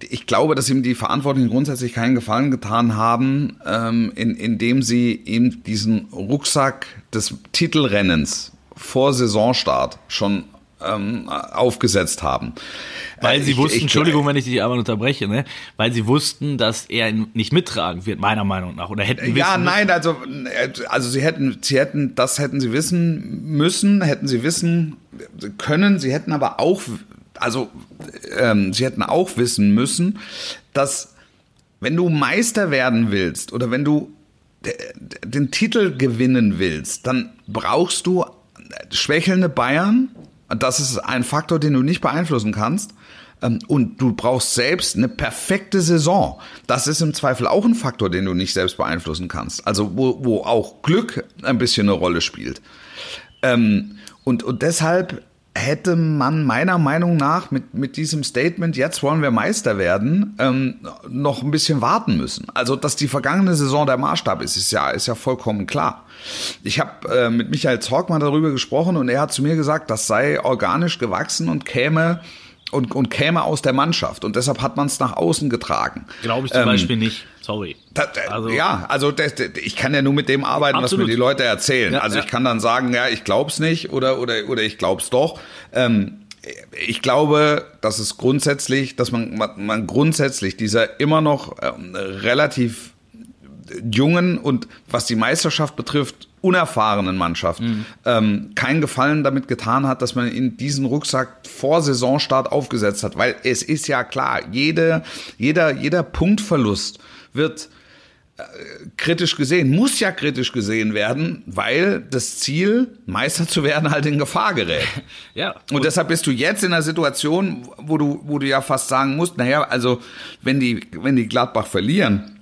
ich glaube, dass ihm die Verantwortlichen grundsätzlich keinen Gefallen getan haben, ähm, in, indem sie ihm diesen Rucksack des Titelrennens vor Saisonstart schon ähm, aufgesetzt haben. Weil Äh, sie ich- wussten, ich- Entschuldigung, wenn ich dich einmal unterbreche, ne? Weil sie wussten, dass er nicht mittragen wird, meiner Meinung nach. Oder hätten Ja, wissen nein, also, äh, also sie hätten, sie hätten, das hätten sie wissen müssen, hätten sie wissen können, sie hätten aber auch, also ähm, sie hätten auch wissen müssen, dass wenn du Meister werden willst oder wenn du de- de- den Titel gewinnen willst, dann brauchst du schwächelnde Bayern. Das ist ein Faktor, den du nicht beeinflussen kannst. Ähm, Und du brauchst selbst eine perfekte Saison. Das ist im Zweifel auch ein Faktor, den du nicht selbst beeinflussen kannst. Also wo, wo auch Glück ein bisschen eine Rolle spielt. Ähm, und, und deshalb hätte man meiner Meinung nach mit, mit diesem Statement, jetzt wollen wir Meister werden, ähm, noch ein bisschen warten müssen. Also, dass die vergangene Saison der Maßstab ist, ist ja, ist ja vollkommen klar. Ich habe äh, mit Michael Zorg mal darüber gesprochen und er hat zu mir gesagt, das sei organisch gewachsen und käme und, und käme aus der Mannschaft. Und deshalb hat man es nach außen getragen. Glaube ich zum Ähm, Beispiel nicht. Sorry. Also- ja, also das, ich kann ja nur mit dem arbeiten, Absolut. was mir die Leute erzählen. Ja, also ja. ich kann dann sagen, ja, ich glaub's nicht oder oder oder ich glaub's doch. Ähm, ich glaube, dass es grundsätzlich, dass man, man, man grundsätzlich dieser immer noch ähm, relativ jungen und was die Meisterschaft betrifft, unerfahrenen Mannschaft ähm, keinen Gefallen damit getan hat, dass man in diesen Rucksack vor Saisonstart aufgesetzt hat. Weil es ist ja klar, jede, jeder, jeder Punktverlust wird äh, kritisch gesehen, muss ja kritisch gesehen werden, weil das Ziel, Meister zu werden, halt in Gefahr gerät. Ja. Und deshalb bist du jetzt in einer Situation, wo du, wo du ja fast sagen musst, naja, also wenn die, wenn die Gladbach verlieren,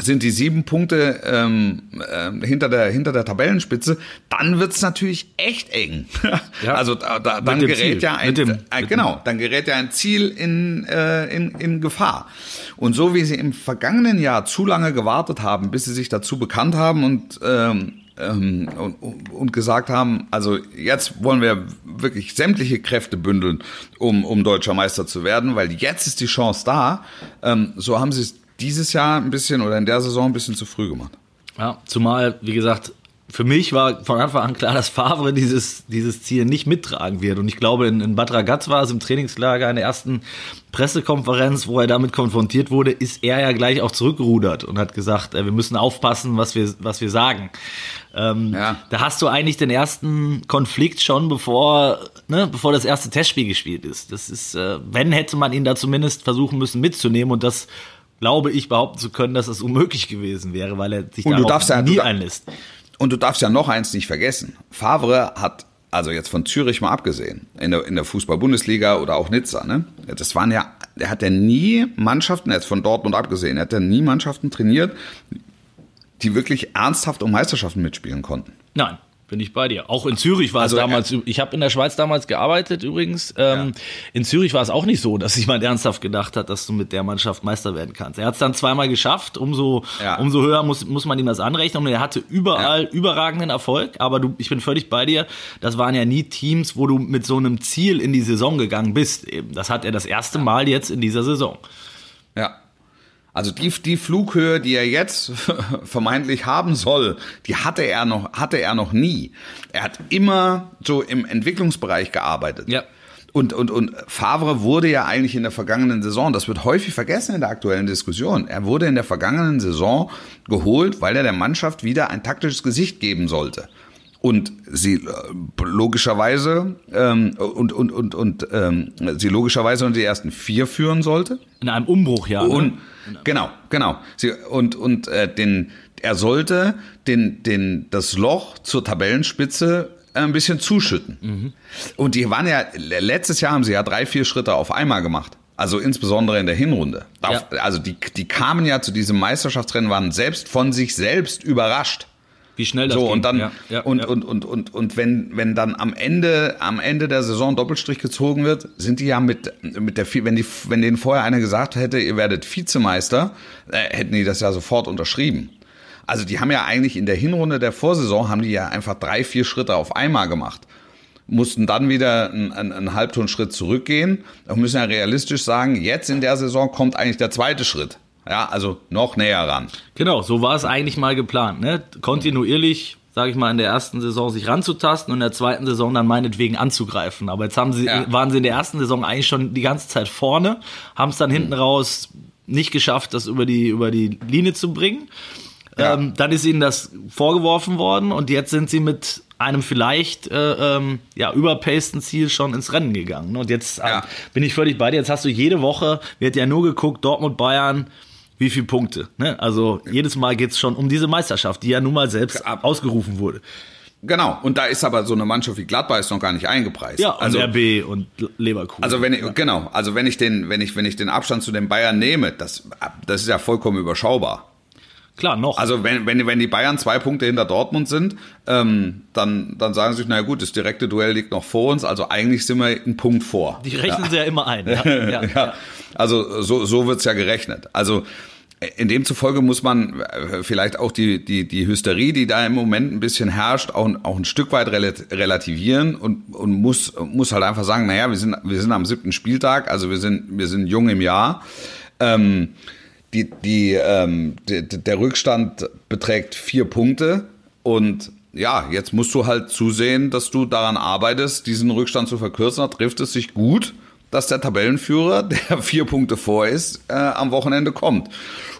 sind die sieben Punkte ähm, ähm, hinter der hinter der Tabellenspitze, dann wird's natürlich echt eng. Ja. Also da, da, dann gerät Ziel. ja ein dem- äh, genau, dann gerät ja ein Ziel in, äh, in in Gefahr. Und so wie sie im vergangenen Jahr zu lange gewartet haben, bis sie sich dazu bekannt haben und ähm, ähm, und, und- und gesagt haben, also jetzt wollen wir wirklich sämtliche Kräfte bündeln, um, um deutscher Meister zu werden, weil jetzt ist die Chance da. Ähm, so haben sie es dieses Jahr ein bisschen oder in der Saison ein bisschen zu früh gemacht. Ja, zumal, wie gesagt, für mich war von Anfang an klar, dass Favre dieses, dieses Ziel nicht mittragen wird. Und ich glaube, in, in Bad Ragaz war es im Trainingslager in der ersten Pressekonferenz, wo er damit konfrontiert wurde, ist er ja gleich auch zurückgerudert und hat gesagt, äh, wir müssen aufpassen, was wir, was wir sagen. Ähm, Ja. Da hast du eigentlich den ersten Konflikt schon, bevor, ne, bevor das erste Testspiel gespielt ist. Das ist, äh, wenn hätte man ihn da zumindest versuchen müssen mitzunehmen und das glaube ich behaupten zu können, dass es unmöglich gewesen wäre, weil er sich Und du darauf darfst ja- nie du- einlässt. Und du darfst ja noch eins nicht vergessen. Favre hat, also jetzt von Zürich mal abgesehen, in der, in der Fußball-Bundesliga oder auch Nizza, ne? Das waren ja, er hat ja nie Mannschaften, jetzt von Dortmund abgesehen, er hat ja nie Mannschaften trainiert, die wirklich ernsthaft um Meisterschaften mitspielen konnten. Nein, bin ich bei dir. Auch in Zürich war Also, es damals, ich habe in der Schweiz damals gearbeitet übrigens. Ähm, In Zürich war es auch nicht so, dass jemand ernsthaft gedacht hat, dass du mit der Mannschaft Meister werden kannst. Er hat es dann zweimal geschafft, umso, Ja. umso höher muss, muss man ihm das anrechnen. Und er hatte überall überragenden Erfolg, aber du, ich bin völlig bei dir. Das waren ja nie Teams, wo du mit so einem Ziel in die Saison gegangen bist. Eben. Das hat er das erste Mal jetzt in dieser Saison. Also die, die Flughöhe, die er jetzt vermeintlich haben soll, die hatte er noch, hatte er noch nie. Er hat immer so im Entwicklungsbereich gearbeitet. Ja. Und, und, und Favre wurde ja eigentlich in der vergangenen Saison, das wird häufig vergessen in der aktuellen Diskussion, er wurde in der vergangenen Saison geholt, weil er der Mannschaft wieder ein taktisches Gesicht geben sollte. Und sie äh, logischerweise ähm, und, und, und, und ähm, sie logischerweise unter die ersten vier führen sollte. In einem Umbruch, ja. Und ne? Genau, genau. Sie, und und äh, den er sollte den den das Loch zur Tabellenspitze äh, ein bisschen zuschütten. Und die waren ja letztes Jahr haben sie ja drei vier Schritte auf einmal gemacht. Also insbesondere in der Hinrunde. Ja. Also die die kamen ja zu diesem Meisterschaftsrennen waren selbst von sich selbst überrascht. Wie schnell das So, ging. und dann, ja, ja, und, ja. und, und, und, und wenn, wenn dann am Ende, am Ende der Saison Doppelstrich gezogen wird, sind die ja mit, mit der, wenn die, wenn denen vorher einer gesagt hätte, ihr werdet Vizemeister, äh, hätten die das ja sofort unterschrieben. Also die haben ja eigentlich in der Hinrunde der Vorsaison haben die ja einfach drei, vier Schritte auf einmal gemacht. Mussten dann wieder einen, einen, einen Halbtonschritt zurückgehen und müssen ja realistisch sagen, jetzt in der Saison kommt eigentlich der zweite Schritt. Ja, also noch näher ran. Genau, so war es eigentlich mal geplant. Ne? Kontinuierlich, sage ich mal, in der ersten Saison sich ranzutasten und in der zweiten Saison dann meinetwegen anzugreifen. Aber jetzt haben sie, Ja. waren sie in der ersten Saison eigentlich schon die ganze Zeit vorne, haben es dann hinten raus nicht geschafft, das über die, über die Linie zu bringen. Ja. Ähm, dann ist ihnen das vorgeworfen worden und jetzt sind sie mit einem vielleicht äh, ähm, ja, überpaceden Ziel schon ins Rennen gegangen. Und jetzt äh, Ja. bin ich völlig bei dir. Jetzt hast du jede Woche, wird ja nur geguckt, Dortmund, Bayern, wie viele Punkte. Ne? Also jedes Mal geht's schon um diese Meisterschaft, die ja nun mal selbst Ab- ausgerufen wurde. Genau. Und da ist aber so eine Mannschaft wie Gladbach ist noch gar nicht eingepreist. Ja, und also, RB und Leverkusen. Also wenn ich, genau, also wenn ich den, wenn ich, wenn ich den Abstand zu den Bayern nehme, das, das ist ja vollkommen überschaubar. Klar, noch. Also wenn, wenn, wenn die Bayern zwei Punkte hinter Dortmund sind, ähm, dann, dann sagen sie sich, naja gut, das direkte Duell liegt noch vor uns, also eigentlich sind wir einen Punkt vor. die rechnen sie ja immer ein. Ja, ja, ja, also so, so wird's ja gerechnet. Also in demzufolge muss man äh, vielleicht auch die, die, die Hysterie, die da im Moment ein bisschen herrscht, auch, auch ein Stück weit relat- relativieren und, und muss, muss halt einfach sagen, naja, wir sind, wir sind am siebten Spieltag, also wir sind, wir sind jung im Jahr. Ähm, die, die, ähm, die, der Rückstand beträgt vier Punkte und ja, jetzt musst du halt zusehen, dass du daran arbeitest, diesen Rückstand zu verkürzen. Da trifft es sich gut, dass der Tabellenführer, der vier Punkte vor ist, äh, am Wochenende kommt.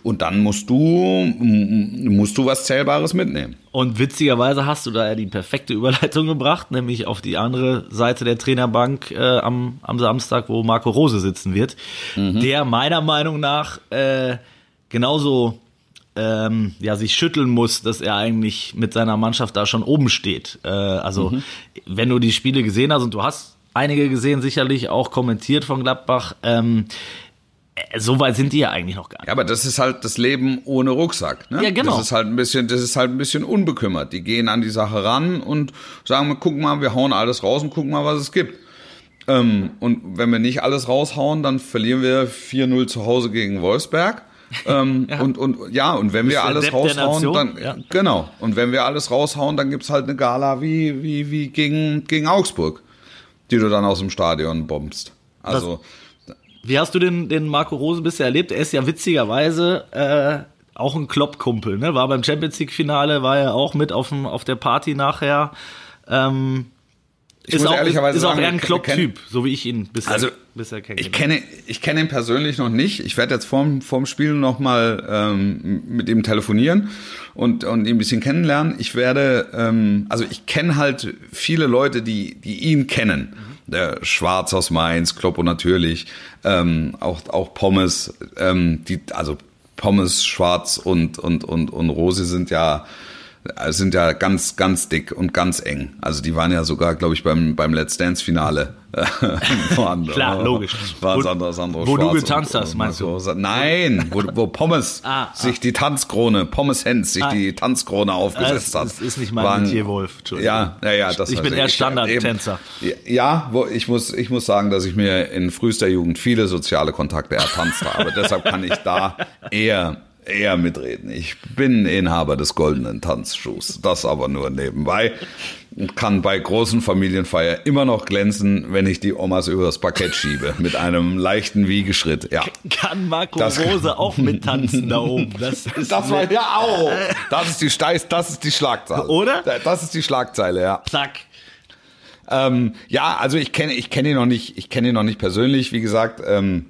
Und dann musst du, m- musst du was Zählbares mitnehmen. Und witzigerweise hast du da ja die perfekte Überleitung gebracht, nämlich auf die andere Seite der Trainerbank äh, am, am Samstag, wo Marco Rose sitzen wird, der meiner Meinung nach äh, genauso ähm, ja, sich schütteln muss, dass er eigentlich mit seiner Mannschaft da schon oben steht. Äh, also, wenn du die Spiele gesehen hast, und du hast einige gesehen, sicherlich auch kommentiert von Gladbach, ähm, äh, so weit sind die ja eigentlich noch gar nicht. Ja, aber das ist halt das Leben ohne Rucksack. Ne? Ja, genau. Das ist halt ein bisschen, das ist halt ein bisschen unbekümmert. Die gehen an die Sache ran und sagen, wir gucken mal, wir hauen alles raus und gucken mal, was es gibt. Ähm, und wenn wir nicht alles raushauen, dann verlieren wir 4-0 zu Hause gegen Wolfsberg. ähm, und, und ja, und wenn wir alles raushauen, dann ja. genau. Und wenn wir alles raushauen, dann gibt's halt eine Gala wie, wie, wie gegen, gegen Augsburg, die du dann aus dem Stadion bombst. Also Wie hast du den, den Marco Rose bisher erlebt? Er ist ja witzigerweise äh, auch ein Klopp-Kumpel, ne? War beim Champions League-Finale, war er auch mit auf, dem, auf der Party nachher. Ähm, Ich ist muss auch, ehrlicherweise ist auch eher ein ich Klopp-Typ, so wie ich ihn bisher, Also, bisher Ich kennengelernt kenne, ich kenne ihn persönlich noch nicht. Ich werde jetzt vorm, vorm Spiel nochmal ähm, mit ihm telefonieren und, und ihn ein bisschen kennenlernen. Ich werde, ähm, also ich kenne halt viele Leute, die, die ihn kennen. Der Schwarz aus Mainz, Kloppo natürlich, ähm, auch, auch Pommes, ähm, die, also Pommes, Schwarz und, und, und, und Rosi sind ja, sind ja ganz, ganz dick und ganz eng. Also die waren ja sogar, glaube ich, beim, beim Let's Dance-Finale. Waren- Klar, logisch. War Wo- Sandra, Sandra wo du getanzt und- hast, meinst du? Nein, wo, wo Pommes Ah, sich die Tanzkrone, Pommes Hens sich Ah. die Tanzkrone aufgesetzt Das hat. ist- ist nicht mein Waren- Metier, Wolf. Entschuldigung. Ja, ja, ja. Das Ich bin eher Standardtänzer. Ja, wo, ich muss, ich muss sagen, dass ich mir in frühester Jugend viele soziale Kontakte ertanzt habe. Deshalb kann ich da eher eher mitreden. Ich bin Inhaber des goldenen Tanzschuhs. Das aber nur nebenbei. Und kann bei großen Familienfeiern immer noch glänzen, wenn ich die Omas übers Parkett schiebe. Mit einem leichten Wiegeschritt. Ja. Kann Marco Das- Rose auch mittanzen da oben? Das ist Das war ja auch. Das ist die Steiß, das ist die Schlagzeile. Oder? Das ist die Schlagzeile, ja. Zack. Ähm, ja, also ich kenne ich kenne ihn noch nicht, ich kenne ihn noch nicht persönlich, wie gesagt. Ähm,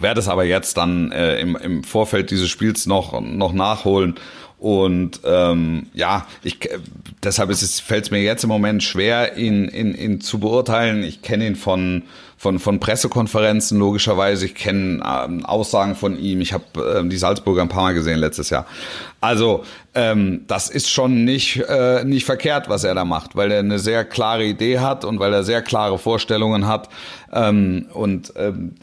werde es aber jetzt dann äh, im, im Vorfeld dieses Spiels noch noch nachholen und ähm, ja, ich äh, deshalb fällt es mir jetzt im Moment schwer, ihn, ihn, ihn zu beurteilen. Ich kenne ihn von von von Pressekonferenzen logischerweise. Ich kenne ähm, Aussagen von ihm. Ich habe ähm, die Salzburger ein paar Mal gesehen letztes Jahr. Also ähm, das ist schon nicht äh, nicht verkehrt, was er da macht, weil er eine sehr klare Idee hat und weil er sehr klare Vorstellungen hat. Ähm, und ähm,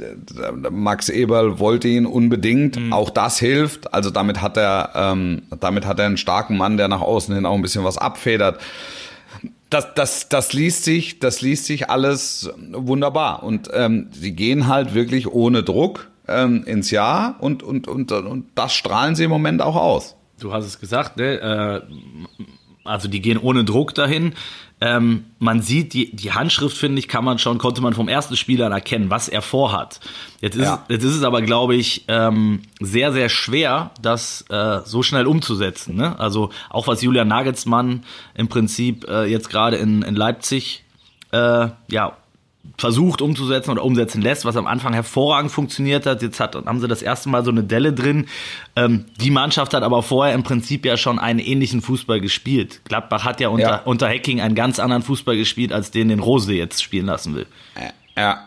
Max Eberl wollte ihn unbedingt. Auch das hilft. Also damit hat er ähm, damit hat er einen starken Mann, der nach außen hin auch ein bisschen was abfedert. Das, das, das liest sich, das liest sich alles wunderbar. Und ähm, sie gehen halt wirklich ohne Druck ähm, ins Jahr und, und, und, und das strahlen sie im Moment auch aus. Du hast es gesagt, ne? Äh, also die gehen ohne Druck dahin. Ähm, man sieht die, die Handschrift, finde ich, kann man schon, konnte man vom ersten Spiel an erkennen, was er vorhat. Jetzt ist, Ja. jetzt ist es aber, glaube ich, ähm, sehr, sehr schwer, das äh, so schnell umzusetzen. Ne? Also auch was Julian Nagelsmann im Prinzip äh, jetzt gerade in, in Leipzig äh, ja, versucht umzusetzen oder umsetzen lässt, was am Anfang hervorragend funktioniert hat. Jetzt hat, haben sie das erste Mal so eine Delle drin. Ähm, die Mannschaft hat aber vorher im Prinzip ja schon einen ähnlichen Fußball gespielt. Gladbach hat ja unter, Ja. unter Hacking einen ganz anderen Fußball gespielt, als den den Rose jetzt spielen lassen will. Ja.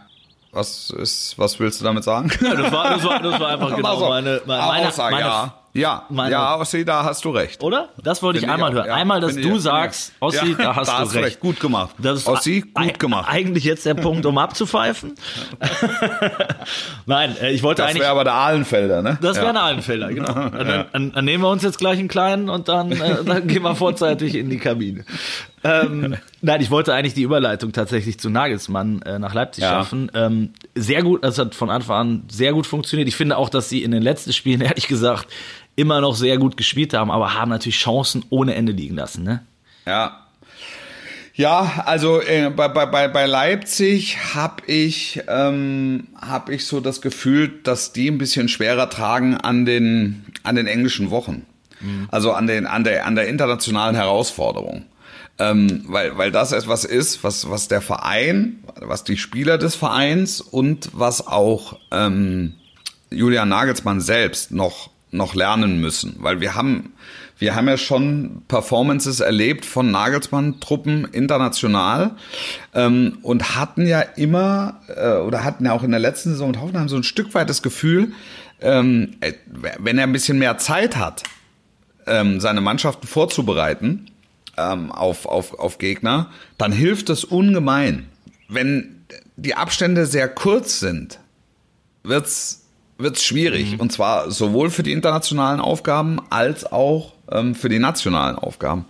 Was ist, was willst du damit sagen? Ja, das, war, das, war, das war einfach genau Also, meine, meine, meine, Aussage, meine ja. Ja, meine- ja, Ossi, da hast du recht. Oder? Das wollte ich einmal auch, hören. ja. Einmal, dass du ich- sagst, ich- Ossi, Ja, da hast da du hast recht. recht. Gut gemacht. Das ist Ossi, gut gemacht. Eigentlich jetzt der Punkt, um abzupfeifen. Nein, äh, ich wollte Das eigentlich. wäre aber der Ahlenfelder, ne? Das wäre ja. ein Allenfelder, genau. Dann, dann, dann nehmen wir uns jetzt gleich einen kleinen und dann, äh, dann gehen wir vorzeitig in die Kabine. Ähm, nein, ich wollte eigentlich die Überleitung tatsächlich zu Nagelsmann äh, nach Leipzig Ja. schaffen. Ähm, sehr gut, das hat von Anfang an sehr gut funktioniert. Ich finde auch, dass sie in den letzten Spielen, ehrlich gesagt, immer noch sehr gut gespielt haben, aber haben natürlich Chancen ohne Ende liegen lassen. Ne? Ja. Ja, also äh, bei, bei, bei, Leipzig habe ich, ähm, hab ich so das Gefühl, dass die ein bisschen schwerer tragen an den, an den englischen Wochen. Also an, den, an, der, an der internationalen Herausforderung. Ähm, weil, weil das etwas ist, was, was der Verein, was die Spieler des Vereins und was auch ähm, Julian Nagelsmann selbst noch, noch lernen müssen. Weil wir haben, wir haben ja schon Performances erlebt von Nagelsmann-Truppen international ähm, und hatten ja immer, äh, oder hatten ja auch in der letzten Saison mit Hoffenheim so ein Stück weit das Gefühl, ähm, äh, wenn er ein bisschen mehr Zeit hat, ähm, seine Mannschaften vorzubereiten ähm, auf, auf, auf Gegner, dann hilft es ungemein. Wenn die Abstände sehr kurz sind, wird's wird's schwierig. Und zwar sowohl für die internationalen Aufgaben als auch ähm, für die nationalen Aufgaben.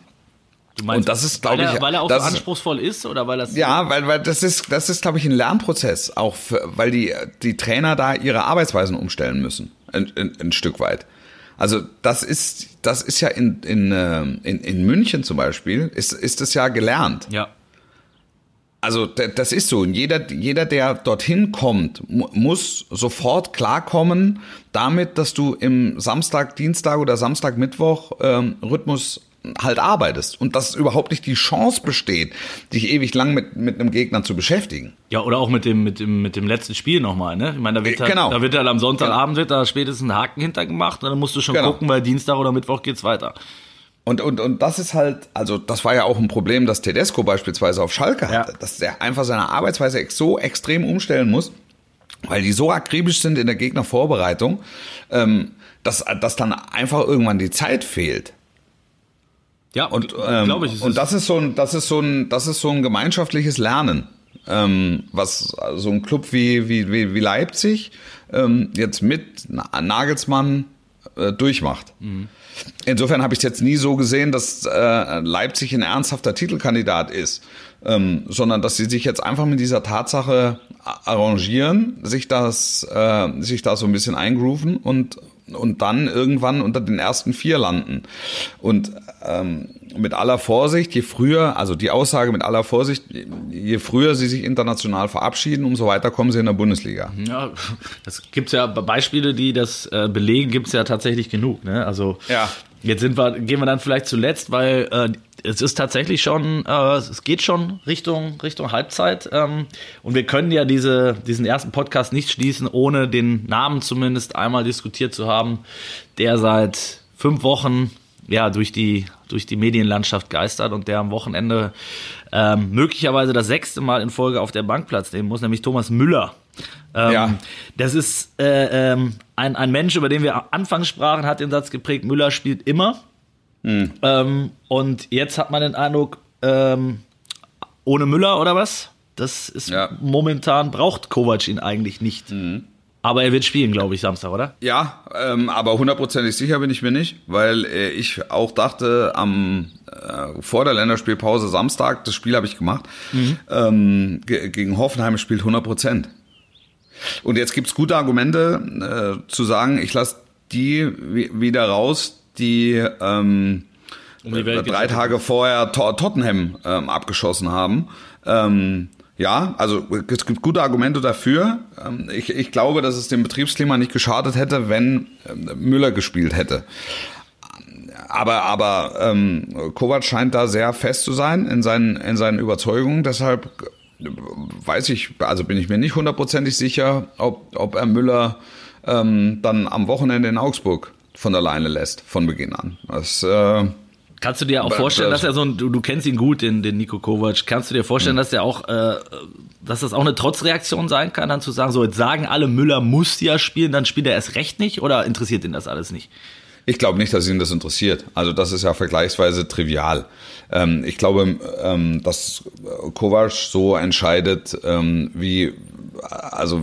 Du Und das ist, glaub weil er, ich, weil er auch so anspruchsvoll ist oder weil das Ja, weil, weil das ist, das ist, glaube ich, ein Lernprozess, auch für, weil die, die Trainer da ihre Arbeitsweisen umstellen müssen, ein, ein, ein Stück weit. Also das ist, das ist ja in, in, ähm, in, in München zum Beispiel, ist, ist es ja gelernt. ja. Also das ist so. Jeder, jeder, der dorthin kommt, muss sofort klarkommen damit, dass du im Samstag, Dienstag oder Samstag, Mittwoch ähm, Rhythmus halt arbeitest und dass überhaupt nicht die Chance besteht, dich ewig lang mit, mit einem Gegner zu beschäftigen. Ja, oder auch mit dem, mit dem, mit dem letzten Spiel nochmal, ne? Ich meine, da wird halt, genau. da wird halt am Sonntagabend wird da spätestens ein Haken hintergemacht und dann musst du schon genau. gucken, weil Dienstag oder Mittwoch geht's weiter. Und, und, und das ist halt, also das war ja auch ein Problem, das Tedesco beispielsweise auf Schalke Ja. hatte, dass der einfach seine Arbeitsweise so extrem umstellen muss, weil die so akribisch sind in der Gegnervorbereitung, ähm, dass, dass dann einfach irgendwann die Zeit fehlt. Ja, Und, ähm, glaube ich. und das ist so ein, das ist so ein, das ist so ein gemeinschaftliches Lernen, ähm, was so ein Club wie, wie, wie, wie Leipzig ähm, jetzt mit Na- Nagelsmann äh, durchmacht. Mhm. Insofern habe ich es jetzt nie so gesehen, dass äh, Leipzig ein ernsthafter Titelkandidat ist, ähm, sondern dass sie sich jetzt einfach mit dieser Tatsache arrangieren, sich das, äh, sich da so ein bisschen eingrooven und und dann irgendwann unter den ersten vier landen. Und ähm, mit aller Vorsicht, je früher, also die Aussage mit aller Vorsicht, je früher sie sich international verabschieden, umso weiter kommen sie in der Bundesliga. Ja, das gibt's ja Beispiele, die das äh, belegen, gibt's ja tatsächlich genug. Ne? Also Ja. jetzt sind wir, gehen wir dann vielleicht zuletzt, weil äh, es ist tatsächlich schon, äh, es geht schon Richtung Richtung Halbzeit ähm, und wir können ja diese diesen ersten Podcast nicht schließen, ohne den Namen zumindest einmal diskutiert zu haben, der seit fünf Wochen ja durch die durch die Medienlandschaft geistert und der am Wochenende ähm, möglicherweise das sechste Mal in Folge auf der Bank Platz nehmen muss, nämlich Thomas Müller. Ähm, Ja. Das ist äh, ähm, ein, ein Mensch, über den wir anfangs sprachen, hat den Satz geprägt, Müller spielt immer. Ähm, und jetzt hat man den Eindruck, ähm, ohne Müller oder was? Das ist Ja. momentan braucht Kovac ihn eigentlich nicht. Aber er wird spielen, glaube ich, Samstag, oder? Ja, ähm, aber hundertprozentig sicher bin ich mir nicht, weil äh, ich auch dachte, am äh, vor der Länderspielpause Samstag, das Spiel habe ich gemacht, ähm, ge gegen Hoffenheim spielt 100 Prozent. Und jetzt gibt's gute Argumente äh, zu sagen, ich lasse die wi- wieder raus, die ähm, Um die drei Tage vorher Tot- Tottenham ähm, abgeschossen haben. Ähm, ja, also es gibt gute Argumente dafür. Ähm, ich, ich glaube, dass es dem Betriebsklima nicht geschadet hätte, wenn ähm, Müller gespielt hätte. Aber, aber ähm, Kovac scheint da sehr fest zu sein in seinen, in seinen Überzeugungen. Deshalb äh, weiß ich, also bin ich mir nicht hundertprozentig sicher, ob, ob er Müller ähm, dann am Wochenende in Augsburg von der Leine lässt, von Beginn an. Das, äh, Kannst du dir auch vorstellen, dass er so ein, du, du kennst ihn gut, den, den Nico Kovac, kannst du dir vorstellen, dass er auch, äh, dass das auch eine Trotzreaktion sein kann, dann zu sagen, so jetzt sagen alle, Müller muss ja spielen, dann spielt er erst recht nicht oder interessiert ihn das alles nicht? Ich glaube nicht, dass ihn das interessiert. Also das ist ja vergleichsweise trivial. Ähm, ich glaube, ähm, dass Kovac so entscheidet, ähm, wie also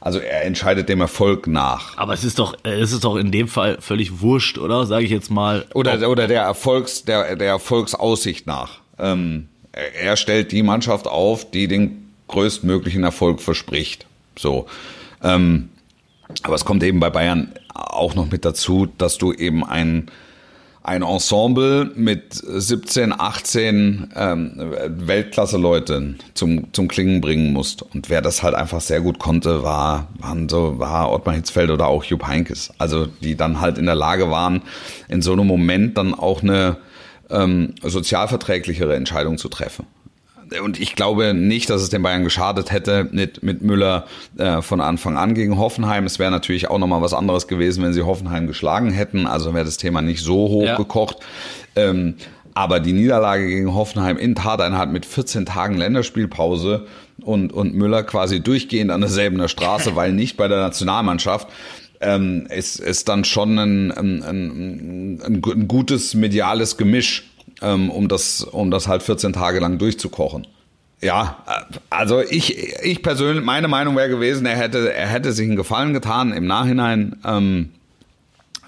also er entscheidet dem Erfolg nach. Aber es ist doch, äh, es ist doch in dem Fall völlig wurscht, oder? Sage ich jetzt mal. Oder, oder der Erfolgs, der, der Erfolgsaussicht nach. Ähm, er, er stellt die Mannschaft auf, die den größtmöglichen Erfolg verspricht. So. Ähm, aber es kommt eben bei Bayern auch noch mit dazu, dass du eben ein, ein Ensemble mit 17, 18 ähm, Weltklasse-Leuten zum, zum Klingen bringen musst. Und wer das halt einfach sehr gut konnte, war, waren so, war Ottmar Hitzfeld oder auch Jupp Heynckes. Also die dann halt in der Lage waren, in so einem Moment dann auch eine ähm, sozialverträglichere Entscheidung zu treffen. Und ich glaube nicht, dass es den Bayern geschadet hätte mit, mit Müller äh, von Anfang an gegen Hoffenheim. Es wäre natürlich auch nochmal was anderes gewesen, wenn sie Hoffenheim geschlagen hätten. Also wäre das Thema nicht so hochgekocht. Ja. Ähm, aber die Niederlage gegen Hoffenheim in Tateinheit mit 14 Tagen Länderspielpause und, und Müller quasi durchgehend an derselben Straße, weil nicht bei der Nationalmannschaft, ähm, ist, ist dann schon ein, ein, ein, ein gutes mediales Gemisch um das, um das halt 14 Tage lang durchzukochen. Ja, also ich, ich persönlich, meine Meinung wäre gewesen, er hätte, er hätte sich einen Gefallen getan, im Nachhinein ähm,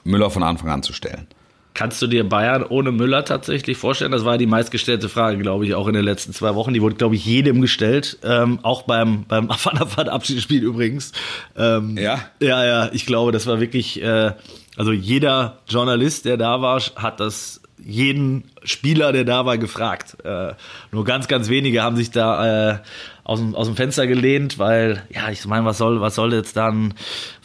Müller von Anfang an zu stellen. Kannst du dir Bayern ohne Müller tatsächlich vorstellen? Das war die meistgestellte Frage, glaube ich, auch in den letzten zwei Wochen. Die wurde, glaube ich, jedem gestellt. Ähm, auch beim, beim Abschiedsspiel übrigens. Ähm, ja? Ja, ja, ich glaube, das war wirklich, äh, also jeder Journalist, der da war, hat das jeden Spieler, der da war, gefragt. Äh, nur ganz, ganz wenige haben sich da äh, aus, dem, aus dem Fenster gelehnt, weil, ja, ich meine, was soll, was soll jetzt dann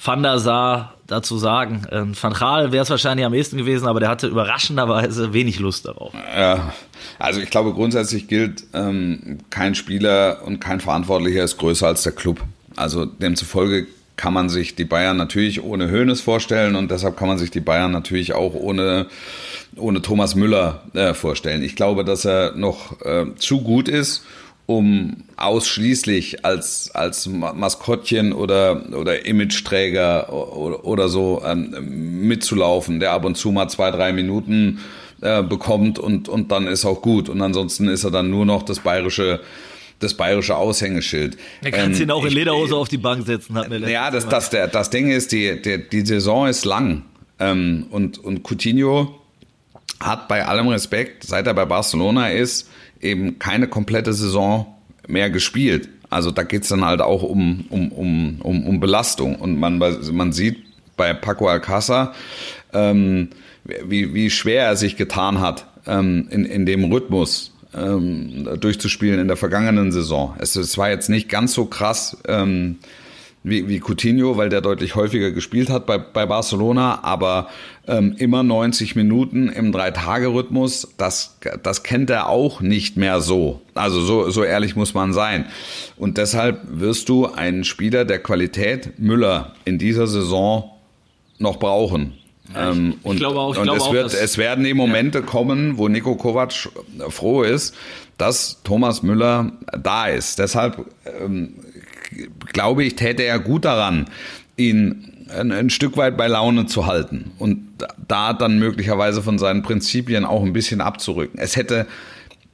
Van der Sar dazu sagen? Ähm, Van Gaal wäre es wahrscheinlich am ehesten gewesen, aber der hatte überraschenderweise wenig Lust darauf. Ja, also ich glaube, grundsätzlich gilt, ähm, kein Spieler und kein Verantwortlicher ist größer als der Club. Also demzufolge kann man sich die Bayern natürlich ohne Höhnes vorstellen und deshalb kann man sich die Bayern natürlich auch ohne, ohne Thomas Müller äh, vorstellen. Ich glaube, dass er noch äh, zu gut ist, um ausschließlich als, als Maskottchen oder, oder Imageträger oder, oder so ähm, mitzulaufen, der ab und zu mal zwei, drei Minuten äh, bekommt und, und dann ist auch gut. Und ansonsten ist er dann nur noch das bayerische das bayerische Aushängeschild. Er kann ähm, ihn auch in Lederhose auf die Bank setzen, hat mir Ja, das, das, der, das Ding ist, die, die, die Saison ist lang. Ähm, und, und Coutinho hat bei allem Respekt, seit er bei Barcelona ist, eben keine komplette Saison mehr gespielt. Also da geht's dann halt auch um, um, um, um, um Belastung. Und man, man sieht bei Paco Alcázar, ähm, wie, wie schwer er sich getan hat ähm, in, in dem Rhythmus ähm, durchzuspielen in der vergangenen Saison. Es, es war jetzt nicht ganz so krass ähm, wie, wie Coutinho, weil der deutlich häufiger gespielt hat bei, bei Barcelona, aber ähm, immer 90 Minuten im Drei-Tage-Rhythmus, das, das kennt er auch nicht mehr so. Also so, so ehrlich muss man sein. Und deshalb wirst du einen Spieler der Qualität Müller in dieser Saison noch brauchen. Ja, ich, ähm, und, ich glaube auch, ich und glaube es, auch, wird, es werden die Momente ja. kommen, wo Nico Kovac froh ist, dass Thomas Müller da ist. Deshalb ähm, glaube ich, täte er gut daran, ihn ein, ein, Stück weit bei Laune zu halten und da dann möglicherweise von seinen Prinzipien auch ein bisschen abzurücken. Es hätte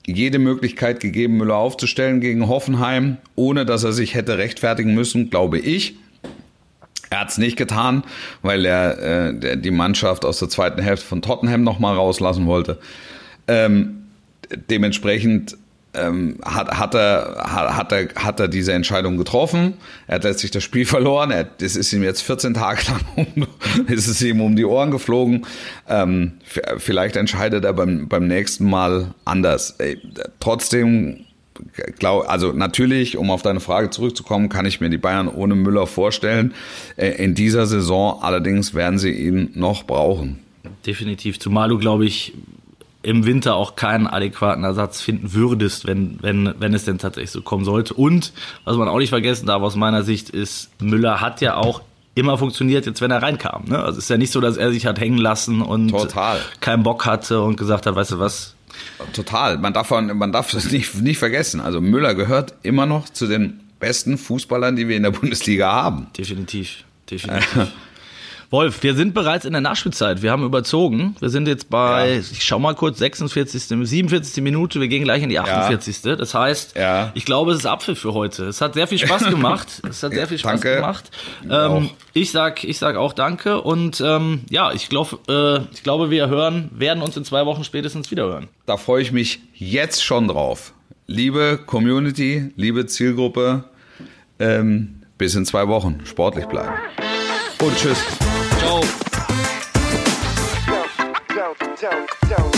jede Möglichkeit gegeben, Müller aufzustellen gegen Hoffenheim, ohne dass er sich hätte rechtfertigen müssen, glaube ich. Er hat es nicht getan, weil er äh, die Mannschaft aus der zweiten Hälfte von Tottenham nochmal rauslassen wollte. Ähm, dementsprechend ähm, hat, hat, er, hat, er, hat er diese Entscheidung getroffen. Er hat letztlich das Spiel verloren. Er, das ist ihm jetzt 14 Tage lang um, ist es ihm um die Ohren geflogen. Ähm, vielleicht entscheidet er beim, beim nächsten Mal anders. Äh, trotzdem glaub, also natürlich, um auf deine Frage zurückzukommen, kann ich mir die Bayern ohne Müller vorstellen. Äh, in dieser Saison allerdings werden sie ihn noch brauchen. Definitiv, zumal du, glaube ich, im Winter auch keinen adäquaten Ersatz finden würdest, wenn, wenn, wenn es denn tatsächlich so kommen sollte. Und was man auch nicht vergessen darf aus meiner Sicht ist, Müller hat ja auch immer funktioniert, jetzt wenn er reinkam. Ne? Also es ist ja nicht so, dass er sich hat hängen lassen und Total. keinen Bock hatte und gesagt hat, weißt du was, Total. Man darf, man darf das nicht, nicht vergessen. Also Müller gehört immer noch zu den besten Fußballern, die wir in der Bundesliga haben. Definitiv. Definitiv. Wolf, wir sind bereits in der Nachspielzeit. Wir haben überzogen. Wir sind jetzt bei, ja. ich schau mal kurz, 46., 47. Minute. Wir gehen gleich in die 48. Ja. Das heißt, ja. ich glaube, es ist Apfel für heute. Es hat sehr viel Spaß gemacht. es hat sehr viel Spaß danke. gemacht. Ähm, ich sag, ich sag auch danke und ähm, ja, ich glaube, äh, ich glaube, wir hören, werden uns in zwei Wochen spätestens wieder hören. Da freue ich mich jetzt schon drauf. Liebe Community, liebe Zielgruppe, ähm, bis in zwei Wochen. Sportlich bleiben. Und tschüss. Go. Go, go, go, go.